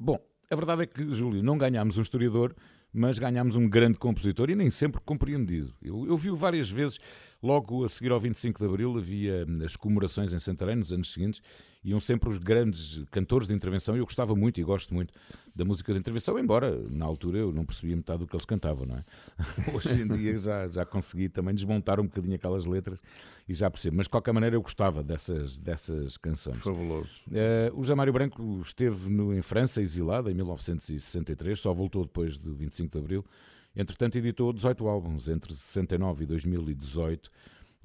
Bom, a verdade é que, Júlio, não ganhámos um historiador, mas ganhámos um grande compositor e nem sempre compreendido. Eu, eu vi-o várias vezes, logo a seguir ao 25 de Abril, havia hum, as comemorações em Santarém nos anos seguintes, iam sempre os grandes cantores de intervenção e eu gostava muito e gosto muito da música de intervenção, embora na altura eu não percebia metade do que eles cantavam, não é? Hoje em dia já, já consegui também desmontar um bocadinho aquelas letras e já percebo, mas de qualquer maneira eu gostava dessas, dessas canções. Fabuloso. Uh, o José Mário Branco esteve no, em França, exilado, em 1963, só voltou depois do 25 de Abril. Entretanto, editou 18 álbuns entre 69 e 2018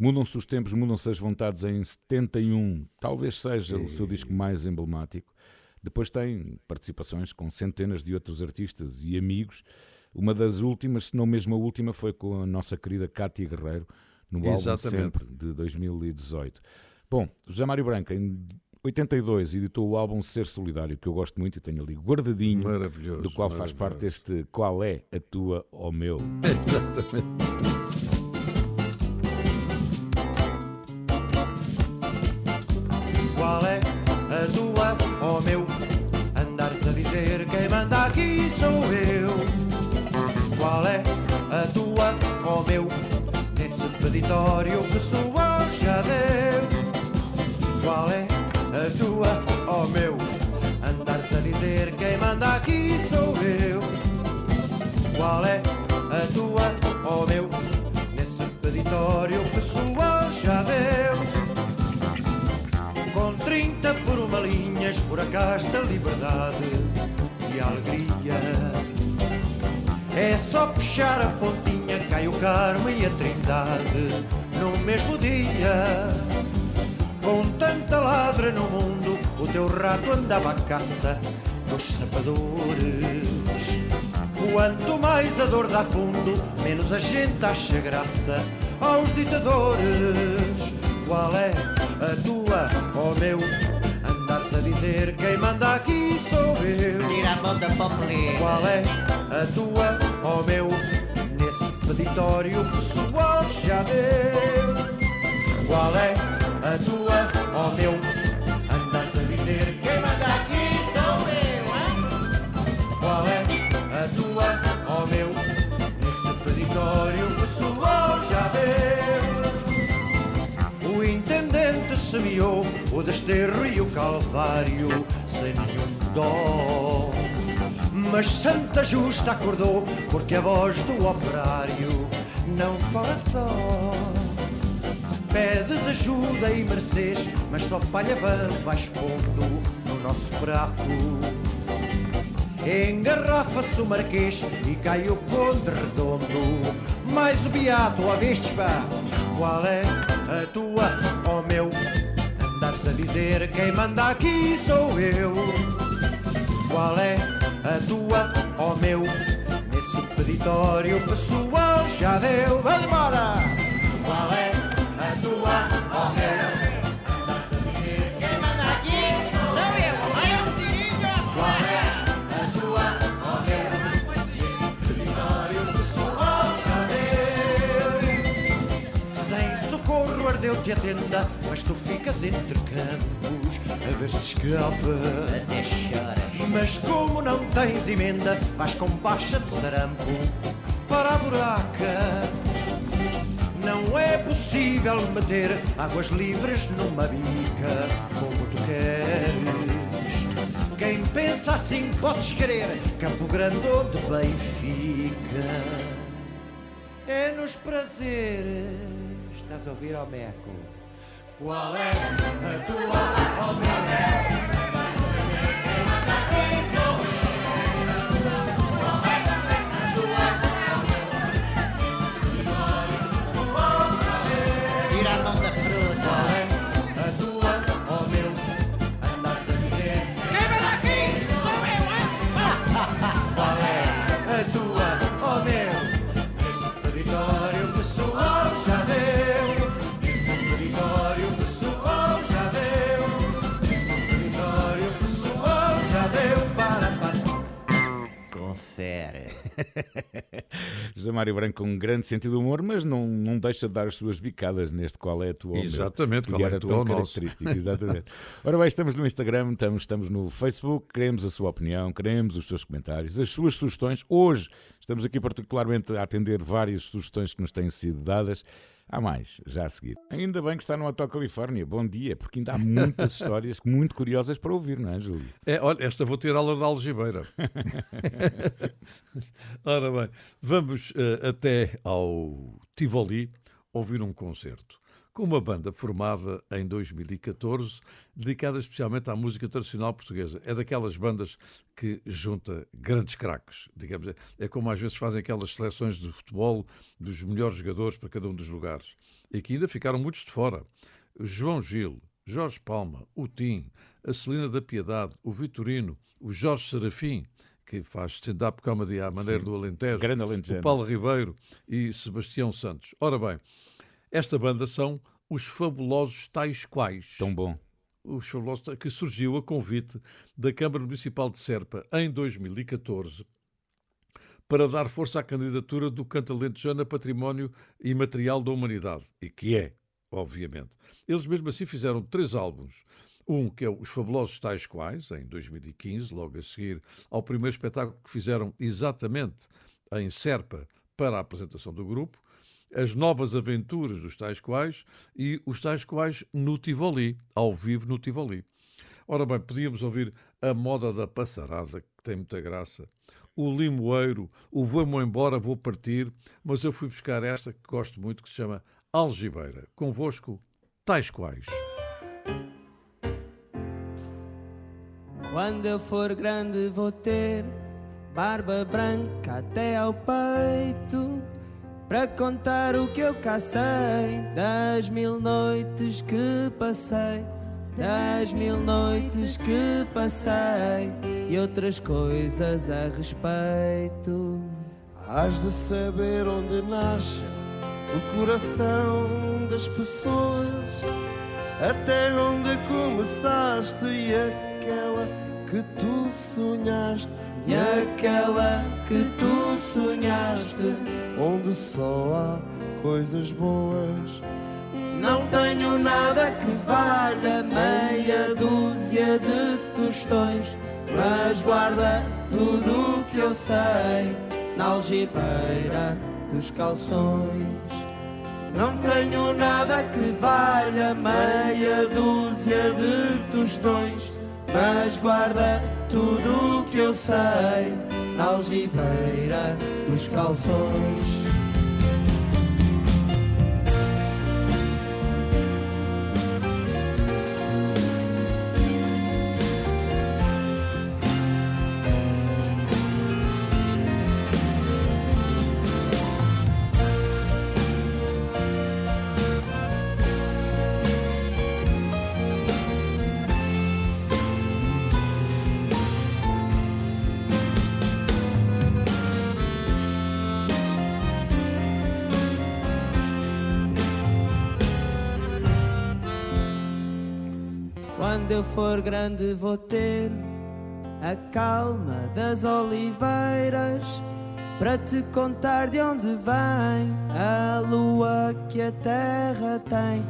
Mudam-se os tempos, mudam-se as vontades em 71, talvez seja o seu disco mais emblemático. Depois tem participações com centenas de outros artistas e amigos. Uma das últimas, se não mesmo a última, foi com a nossa querida Cátia Guerreiro, no álbum Exatamente. Sempre, de 2018. Bom, José Mário Branco, em 82, editou o álbum Ser Solidário, que eu gosto muito e tenho ali guardadinho, Maravilhoso, do qual faz parte este Qual é a tua ou meu? Exatamente. Manda aqui sou eu. Qual é a tua, ó meu? Nesse peditório pessoal já deu. Com 30 por uma linhas, por a liberdade e alegria. É só puxar a pontinha, cai o Carmo e a Trindade no mesmo dia. Com tanta ladra no mundo, o teu rato andava à caça dos sapadores. Quanto mais a dor dá fundo, menos a gente acha graça aos ditadores. Qual é a tua, ó meu? Andares a dizer quem manda aqui sou eu. Tira a mão da. Qual é a tua, ó meu? Nesse peditório pessoal já deu. Qual é a tua, ó meu? Semeou o desterro e o calvário sem nenhum dó. Mas Santa Justa acordou porque a voz do operário não fala só. Pedes ajuda e mereces, mas só palha vã vais pondo no nosso prato. Engarrafa-se o marquês e cai o conde redondo. Mais o beato, a vestes pá. Qual é a tua, ó meu? Dizer quem manda aqui sou eu. Qual é a tua, ó meu? Nesse peditório pessoal já deu. Vamos embora! Qual é a tua, ó meu? Socorro ardeu-te a tenda, mas tu ficas entre campos a ver se escapa. Até choras. Mas como não tens emenda, vais com baixa de sarampo para a buraca. Não é possível meter águas livres numa bica como tu queres. quem pensa assim podes crer Campo Grande ou de Benfica É nos prazeres A ouvir ao Meco Qual é a tua? Tira Mário Branco com um grande sentido de humor, mas não, não deixa de dar as suas bicadas neste qual é a tua meu. Exatamente, qual é a tua característico. Exatamente. Ora bem, estamos no Instagram, estamos, estamos no Facebook, queremos a sua opinião, queremos os seus comentários, as suas sugestões. Hoje estamos aqui particularmente a atender várias sugestões que nos têm sido dadas. Há mais, já a seguir. Ainda bem que está no Hotel Califórnia. Bom dia, porque ainda há muitas histórias muito curiosas para ouvir, não é, Júlio? É, olha, esta vou ter aula de algibeira. Ora bem, vamos eh, até ao Tivoli ouvir um concerto com uma banda formada em 2014, dedicada especialmente à música tradicional portuguesa. É daquelas bandas que junta grandes craques, digamos. É- como às vezes fazem aquelas seleções de futebol dos melhores jogadores para cada um dos lugares. E que ainda ficaram muitos de fora. João Gil, Jorge Palma, o Tim, a Celina da Piedade, o Vitorino, o Jorge Serafim, que faz stand-up comedy à maneira Sim. do Alentejo, Grande alentejano. o Paulo Ribeiro e Sebastião Santos. Ora bem, esta banda são os fabulosos tais quais. Tão bom. Os fabulosos que surgiu a convite da Câmara Municipal de Serpa em 2014 para dar força à candidatura do canto alentejano a património imaterial da humanidade. E que é, obviamente. Eles mesmo assim fizeram três álbuns. Um que é Os Fabulosos Tais Quais, em 2015, logo a seguir ao primeiro espetáculo que fizeram exatamente em Serpa para a apresentação do grupo. As Novas Aventuras dos Tais Quais e Os Tais Quais no Tivoli, ao vivo no Tivoli. Ora bem, podíamos ouvir a moda da passarada, que tem muita graça, o limoeiro, o vou-me embora, vou partir, mas eu fui buscar esta que gosto muito, que se chama Algibeira. Convosco, tais quais. Quando eu for grande vou ter barba branca até ao peito para contar o que eu cá sei das mil noites que passei, das mil noites que passei e outras coisas a respeito. Hás de saber onde nasce o coração das pessoas, até onde começaste e aquela que tu sonhaste, E aquela que tu sonhaste, onde só há coisas boas. Não tenho nada que valha meia dúzia de tostões, mas guarda tudo o que eu sei na algibeira dos calções. Não tenho nada que valha meia dúzia de tostões, mas guarda tudo que eu sei na algibeira dos calções. Quando eu for grande vou ter a calma das oliveiras para te contar de onde vem a lua que a terra tem,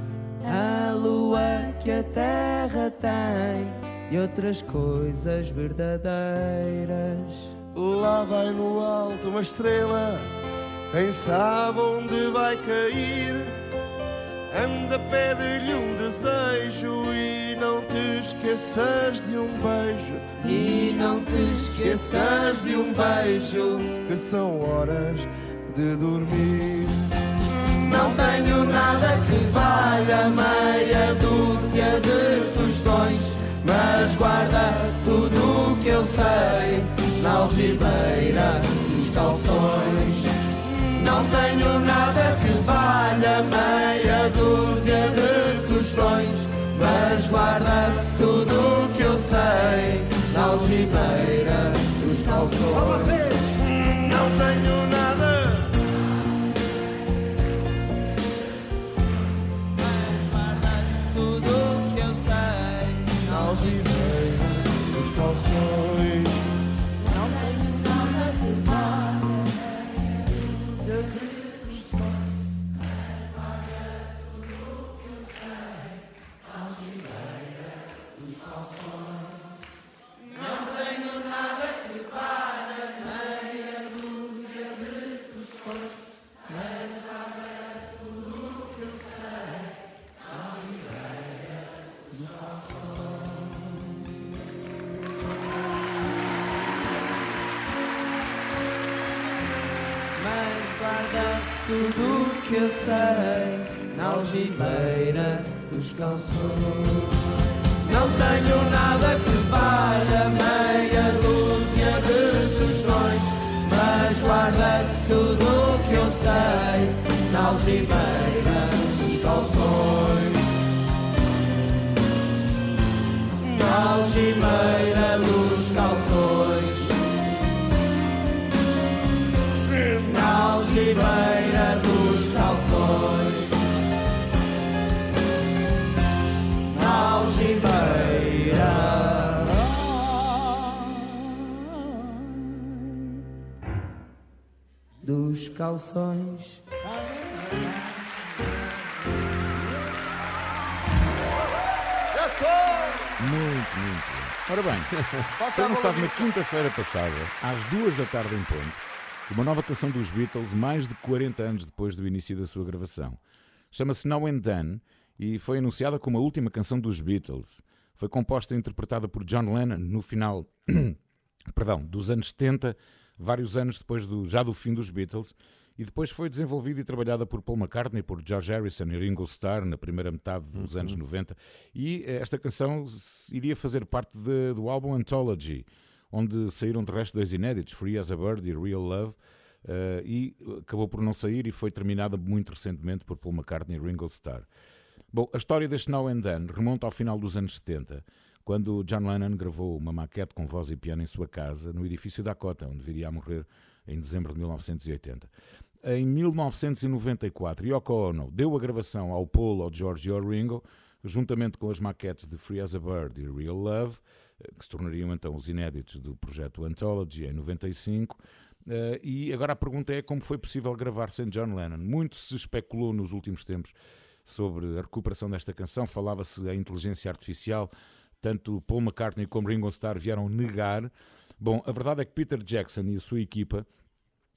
a lua que a terra tem e outras coisas verdadeiras. Lá vai no alto uma estrela, quem sabe onde vai cair? Anda, pede-lhe um desejo e não te esqueças de um beijo. E não te esqueças de um beijo. Que são horas de dormir. Não tenho nada que valha meia dúzia de tostões, mas guarda tudo o que eu sei na algibeira dos calções. Não tenho nada que valha meia dúzia de tostões, mas guarda tudo o que eu sei na algibeira dos calções. Não tenho nada. Tudo o que eu sei na algibeira dos calções. Algibeira dos calções. Não tenho nada que valha meia dúzia de tostões, mas guarda tudo o que eu sei na algibeira dos calções. Na algibeira Calções. Muito, muito. Ora bem, foi lançado na quinta-feira passada, às duas da tarde em ponto, uma nova canção dos Beatles, mais de 40 anos depois do início da sua gravação. Chama-se Now and Then e foi anunciada como a última canção dos Beatles. Foi composta e interpretada por John Lennon no final perdão, dos anos 70, vários anos depois do, já do fim dos Beatles, e depois foi desenvolvida e trabalhada por Paul McCartney, por George Harrison e Ringo Starr na primeira metade dos anos 90. E eh, esta canção iria fazer parte de- do álbum Anthology, onde saíram de resto dois inéditos, Free as a Bird e Real Love, eh, e acabou por não sair e foi terminada muito recentemente por Paul McCartney e Ringo Starr. Bom, a história deste Now and Then remonta ao final dos anos 70, quando John Lennon gravou uma maquete com voz e piano em sua casa, no edifício Dakota, onde viria a morrer em dezembro de 1980. Em 1994, Yoko Ono deu a gravação ao Paul, ao George e ao Ringo, juntamente com as maquetes de Free as a Bird e Real Love, eh, que se tornariam então os inéditos do projeto Anthology em 95. Eh, e agora a pergunta é como foi possível gravar sem John Lennon. Muito se especulou nos últimos tempos sobre a recuperação desta canção, falava-se a inteligência artificial, tanto Paul McCartney como Ringo Starr vieram negar. Bom, a verdade é que Peter Jackson e a sua equipa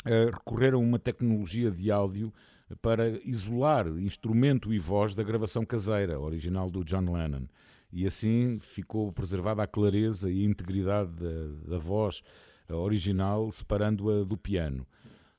eh, recorreram a uma tecnologia de áudio para isolar instrumento e voz da gravação caseira, original do John Lennon. E assim ficou preservada a clareza e a integridade da, da voz eh, original, separando-a do piano.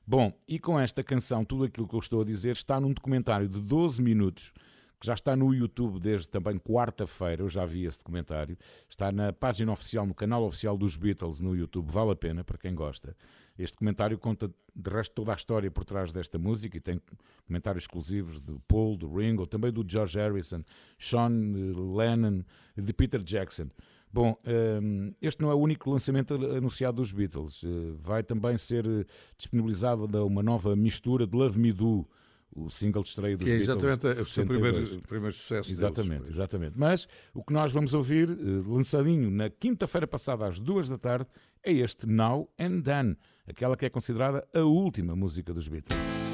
Bom, e com esta canção, tudo aquilo que eu estou a dizer está num documentário de 12 minutos, que já está no YouTube desde também quarta-feira, eu já vi esse documentário, está na página oficial, no canal oficial dos Beatles no YouTube, vale a pena para quem gosta. Este documentário conta de resto toda a história por trás desta música e tem comentários exclusivos do Paul, do Ringo, também do George Harrison, Sean eh, Lennon, de Peter Jackson. Bom, ehm, este não é o único lançamento anunciado dos Beatles. Eh, Vai também ser eh, disponibilizada uma nova mistura de Love Me Do, o single de estreia dos Que é Beatles. exatamente o seu primeiro- 62. primeiro sucesso deles, Exatamente, pois. exatamente. Mas o que nós vamos ouvir, eh, lançadinho na quinta-feira passada às duas da tarde, é este Now and Then, aquela que é considerada a última música dos Beatles.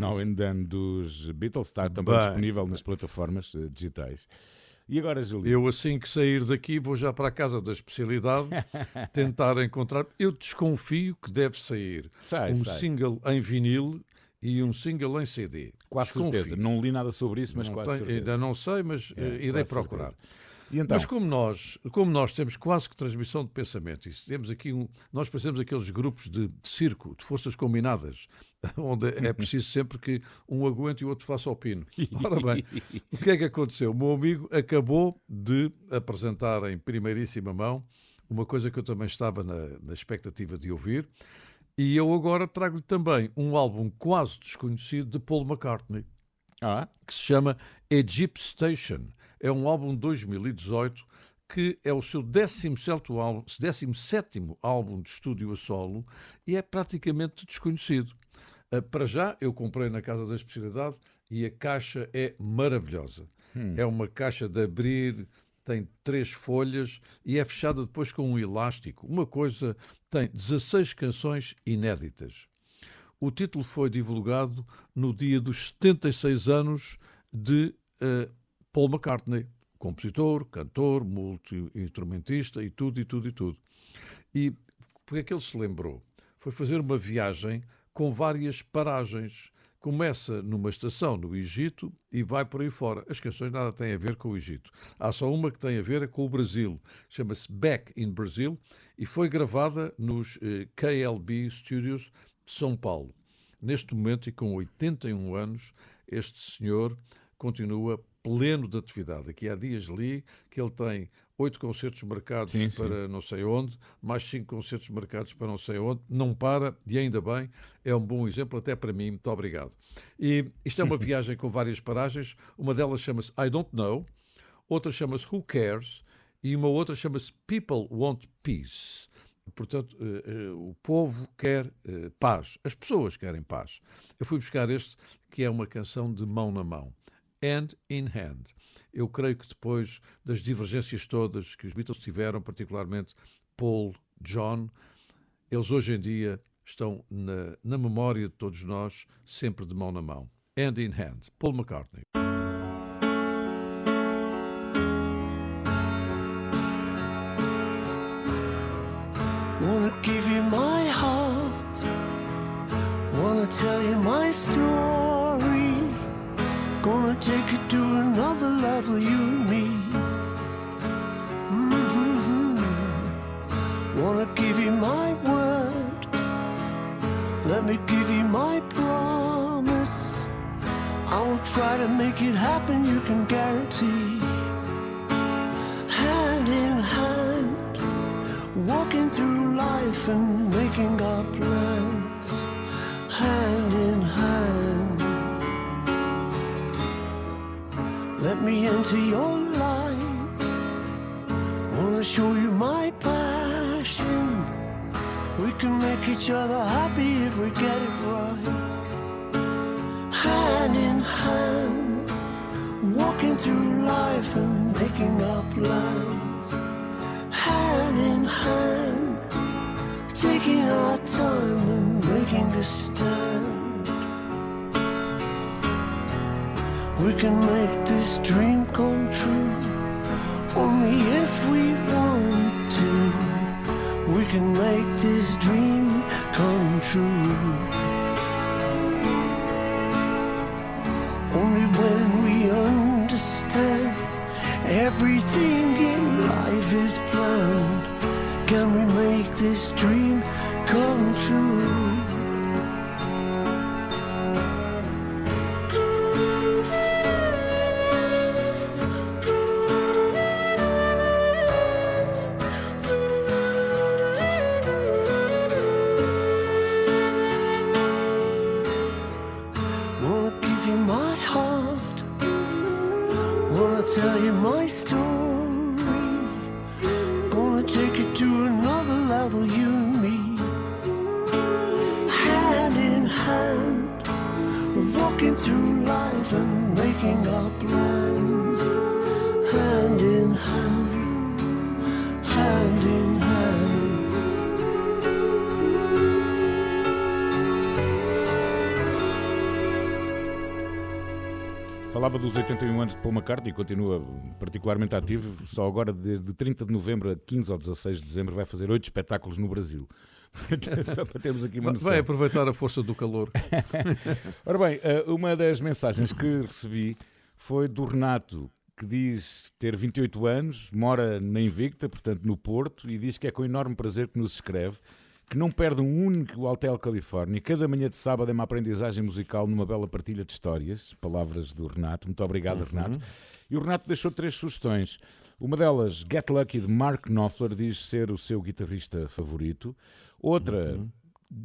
Now and Then dos Beatles está também Bem. disponível nas plataformas eh, digitais. E agora, Júlio? Eu, assim que sair daqui, vou já para a casa da especialidade tentar encontrar. Eu desconfio que deve sair Sai, um sai. single em vinil e um single em CD. Quase Desconfio. certeza. Não li nada sobre isso, mas Não quase certeza. Ainda não sei, mas É, eh, irei procurar. certeza. E então? Mas como nós, como nós temos quase que transmissão de pensamento, isso, temos aqui um, nós parecemos aqueles grupos de, de circo, de forças combinadas, onde é preciso sempre que um aguente e o outro faça o pino. Ora bem, o que é que aconteceu? O meu amigo acabou de apresentar em primeiríssima mão uma coisa que eu também estava na, na expectativa de ouvir, e eu agora trago-lhe também um álbum quase desconhecido de Paul McCartney, que se chama Egypt Station. É um álbum de 2018 que é o seu 17 álbum, 17 álbum de estúdio a solo e é praticamente desconhecido. Ah, Para já, eu comprei na Casa da Especialidade e a caixa é maravilhosa. Hum. É uma caixa de abrir, tem três folhas e é fechada depois com um elástico. Uma coisa, tem 16 canções inéditas. O título foi divulgado no dia dos 76 anos de eh, Paul McCartney, compositor, cantor, multi-instrumentista e tudo, e tudo, e tudo. E porque é que ele se lembrou? Foi fazer uma viagem com várias paragens. Começa numa estação no Egito e vai por aí fora. As canções nada têm a ver com o Egito. Há só uma que tem a ver com o Brasil. Chama-se Back in Brazil e foi gravada nos eh, KLB Studios de São Paulo. Neste momento, e com 81 anos, este senhor continua pleno de atividade. Aqui há dias li que ele tem oito concertos marcados Sim, sim. para não sei onde, mais cinco concertos marcados para não sei onde, não para, e ainda bem, é um bom exemplo até para mim, muito obrigado. E isto é uma viagem com várias paragens, uma delas chama-se I Don't Know, outra chama-se Who Cares, e uma outra chama-se People Want Peace. Portanto, eh, eh, o povo quer eh, paz, as pessoas querem paz. Eu fui buscar este, que é uma canção de mão na mão. Hand in Hand. Eu creio que depois das divergências todas que os Beatles tiveram, particularmente Paul, John, eles hoje em dia estão na, na memória de todos nós, sempre de mão na mão. Hand in Hand. Paul McCartney. And making our plans hand in hand. Let me into your light. Wanna show you my passion. We can make each other happy if we get it right. Hand in hand, walking through life and making our plans hand in hand, taking our time and making a stand. We can make this dream come true, only if we want to. We can make this dream come true. Only when we understand everything in life is planned, can we make this dream dos 81 anos de Paul McCartney e continua particularmente ativo. Só agora, de, de 30 de novembro a 15 ou 16 de dezembro, vai fazer oito espetáculos no Brasil. Só para termos aqui uma noção. Vai aproveitar a força do calor. Ora bem, eh, uma das mensagens que recebi foi do Renato, que diz ter 28 anos, mora na Invicta, portanto no Porto, e diz que é com enorme prazer que nos escreve, que não perde um único Hotel Califórnia. Cada manhã de sábado é uma aprendizagem musical numa bela partilha de histórias. Palavras do Renato. Muito obrigado, Uhum. Renato. E o Renato deixou três sugestões. Uma delas, Get Lucky, de Mark Knopfler, diz ser o seu guitarrista favorito. Outra, Uhum.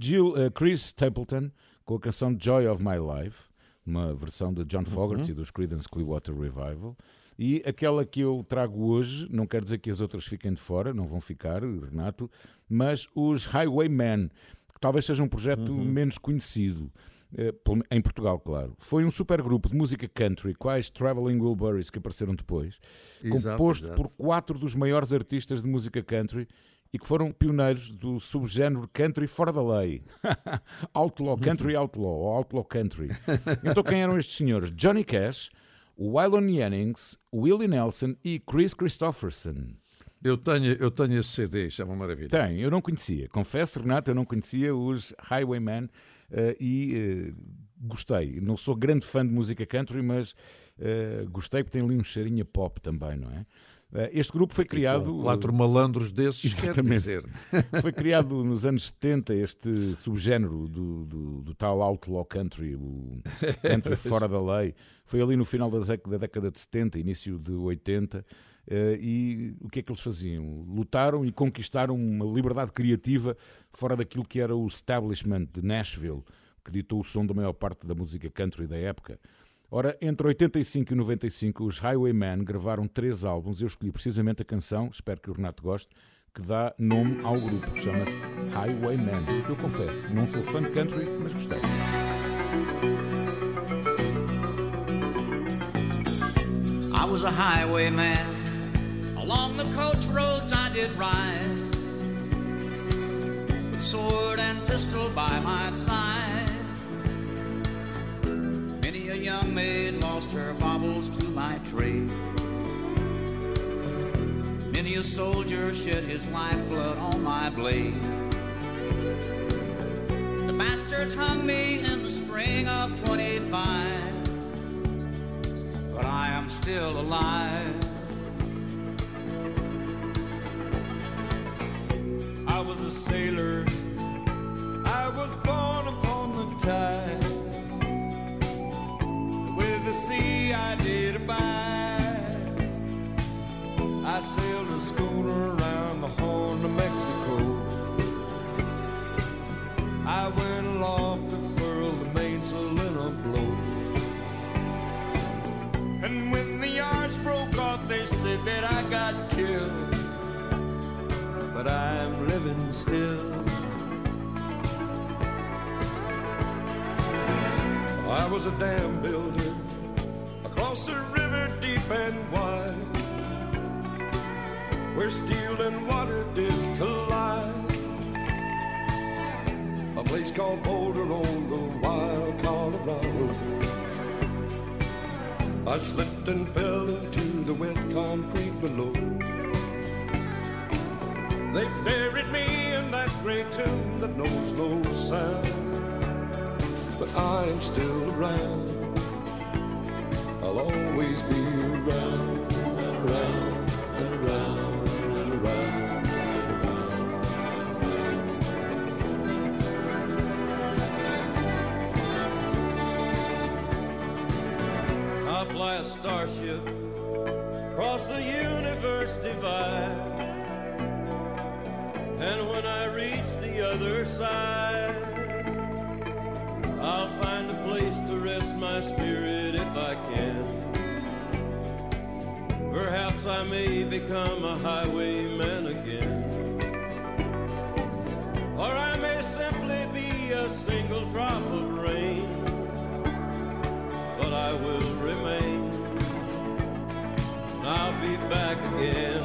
Jill, eh, Chris Stapleton, com a canção Joy of My Life, uma versão de John Fogerty Uhum. dos Creedence Clearwater Revival. E aquela que eu trago hoje, não quer dizer que as outras fiquem de fora, não vão ficar, Renato, mas os Highwaymen, que talvez seja um projeto Uhum. menos conhecido. eh, Em Portugal, claro. Foi um supergrupo de música country, quais Traveling Wilburys que apareceram depois, Exato, composto exato. por quatro dos maiores artistas de música country e que foram pioneiros do subgénero country fora da lei. outlaw, country outlaw, ou outlaw country. Então quem eram estes senhores? Johnny Cash, Waylon Jennings, Willie Nelson e Chris Christopherson. Eu tenho, eu tenho esse CD, isso é uma maravilha. Tem, eu não conhecia. Confesso, Renato, eu não conhecia os Highwaymen eh, e eh, gostei. Não sou grande fã de música country, mas eh, gostei porque tem ali um cheirinho pop também, não é? Eh, este grupo foi criado. Quatro malandros desses, Exatamente. Foi criado nos anos 70 este subgénero do, do, do tal outlaw country, o country fora da lei. Foi ali no final da década, da década de 70, início de 80. eh, e o que é que eles faziam? Lutaram e conquistaram uma liberdade criativa fora daquilo que era o establishment de Nashville, que ditou o som da maior parte da música country da época. Ora, entre 85 e 95, os Highwaymen gravaram três álbuns. Eu escolhi precisamente a canção, espero que o Renato goste, que dá nome ao grupo. Chama-se Highwaymen. Eu confesso, não sou fã de country, mas gostei. I was a highwayman. Along the coach roads I did ride. With sword and pistol by my side. Young maid lost her baubles to my trade. Many a soldier shed his lifeblood on my blade. The bastards hung me in the spring of 25 but I am still alive. I was a sailor. I was born upon the tide. I did. I sailed a schooner around the Horn of Mexico. I went aloft to the mainsail in a blow. And when the yards broke off, they said that I got killed but I'm living still. I was a dam builder across a river deep and wide, where steel and water did collide. A place called Boulder on the wild Colorado. I slipped and fell into the wet concrete below. They buried me in that great tomb that knows no sound. But I'm still around. I'll always be around, and around, and around, and around. I fly a starship across the universe divide. And when I reach the other side, I'll find a place to rest my spirit if I can. I may become a highwayman again. Or I may simply be a single drop of rain. But I will remain. And I'll be back again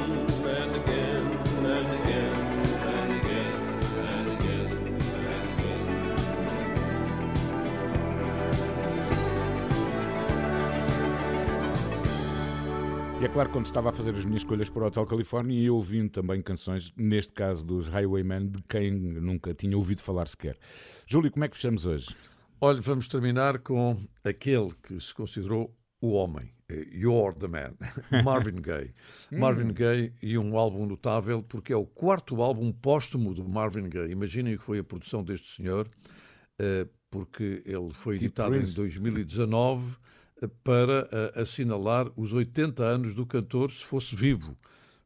Claro, quando estava a fazer as minhas escolhas para o Hotel Califórnia, e ouvindo também canções, neste caso dos Highwaymen, de quem nunca tinha ouvido falar sequer. Júlio, como é que fechamos hoje? Olha, vamos terminar com aquele que se considerou o homem. eh, You're the Man, Marvin Gaye. Marvin Gaye e um álbum notável porque é o quarto álbum póstumo de Marvin Gaye. Imaginem o que foi a produção deste senhor, eh, porque ele foi Tipo editado em Prince. 2019 eh, para eh, assinalar os 80 anos do cantor se fosse vivo.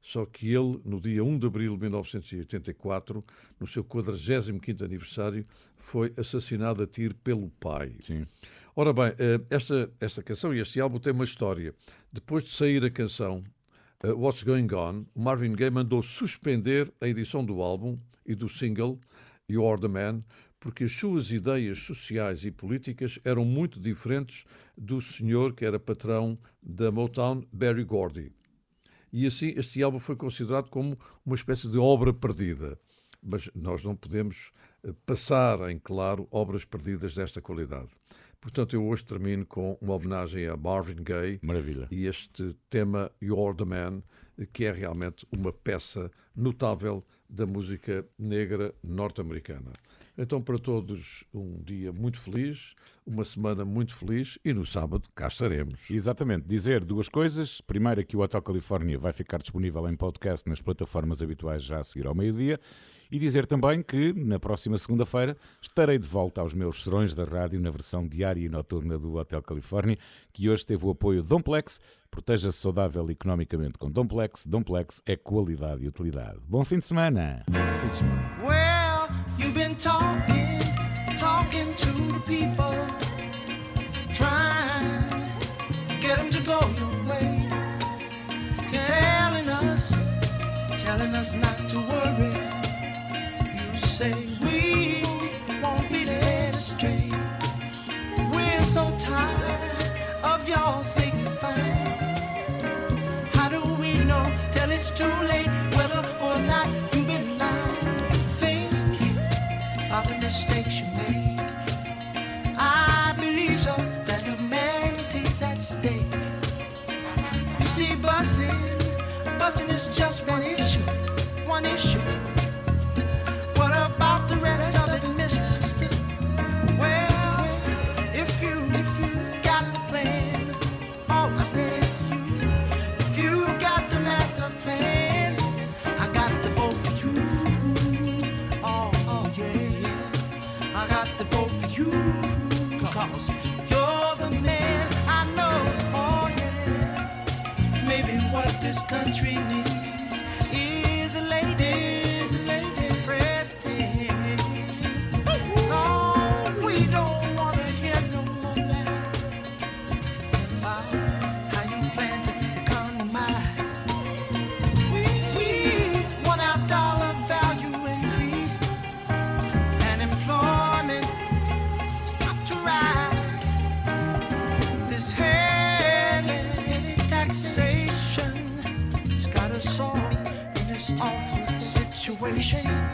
Só que ele, no dia 1 de abril de 1984, no seu 45º aniversário, foi assassinado a tiro pelo pai. Sim. Ora bem, eh, esta, esta canção e este álbum têm uma história. Depois de sair a canção eh, What's Going On, Marvin Gaye mandou suspender a edição do álbum e do single You Are the Man, porque as suas ideias sociais e políticas eram muito diferentes do senhor que era patrão da Motown, Barry Gordy. E assim este álbum foi considerado como uma espécie de obra perdida. Mas nós não podemos eh, passar em claro obras perdidas desta qualidade. Portanto, eu hoje termino com uma homenagem a Marvin Gaye Maravilha. e este tema You're the Man, que é realmente uma peça notável da música negra norte-americana. Então, para todos, um dia muito feliz, uma semana muito feliz e no sábado cá estaremos. Exatamente, dizer duas coisas. Primeiro, que o Hotel Califórnia vai ficar disponível em podcast nas plataformas habituais já a seguir ao meio-dia. E dizer também que, na próxima segunda-feira, estarei de volta aos meus serões da rádio na versão diária e noturna do Hotel Califórnia, que hoje teve o apoio de Domplex. Proteja-se saudável economicamente com Domplex. Domplex é qualidade e utilidade. Bom fim de semana! Bom fim de semana. You've been talking, talking to the people, trying to get them to go your way. Telling us, telling us not to worry. You say we won't be led astray. We're so tired of y'all. Mistakes you make. I believe so that humanity's at stake. You see, busing, busing is just one issue, one issue. Country needs We shape.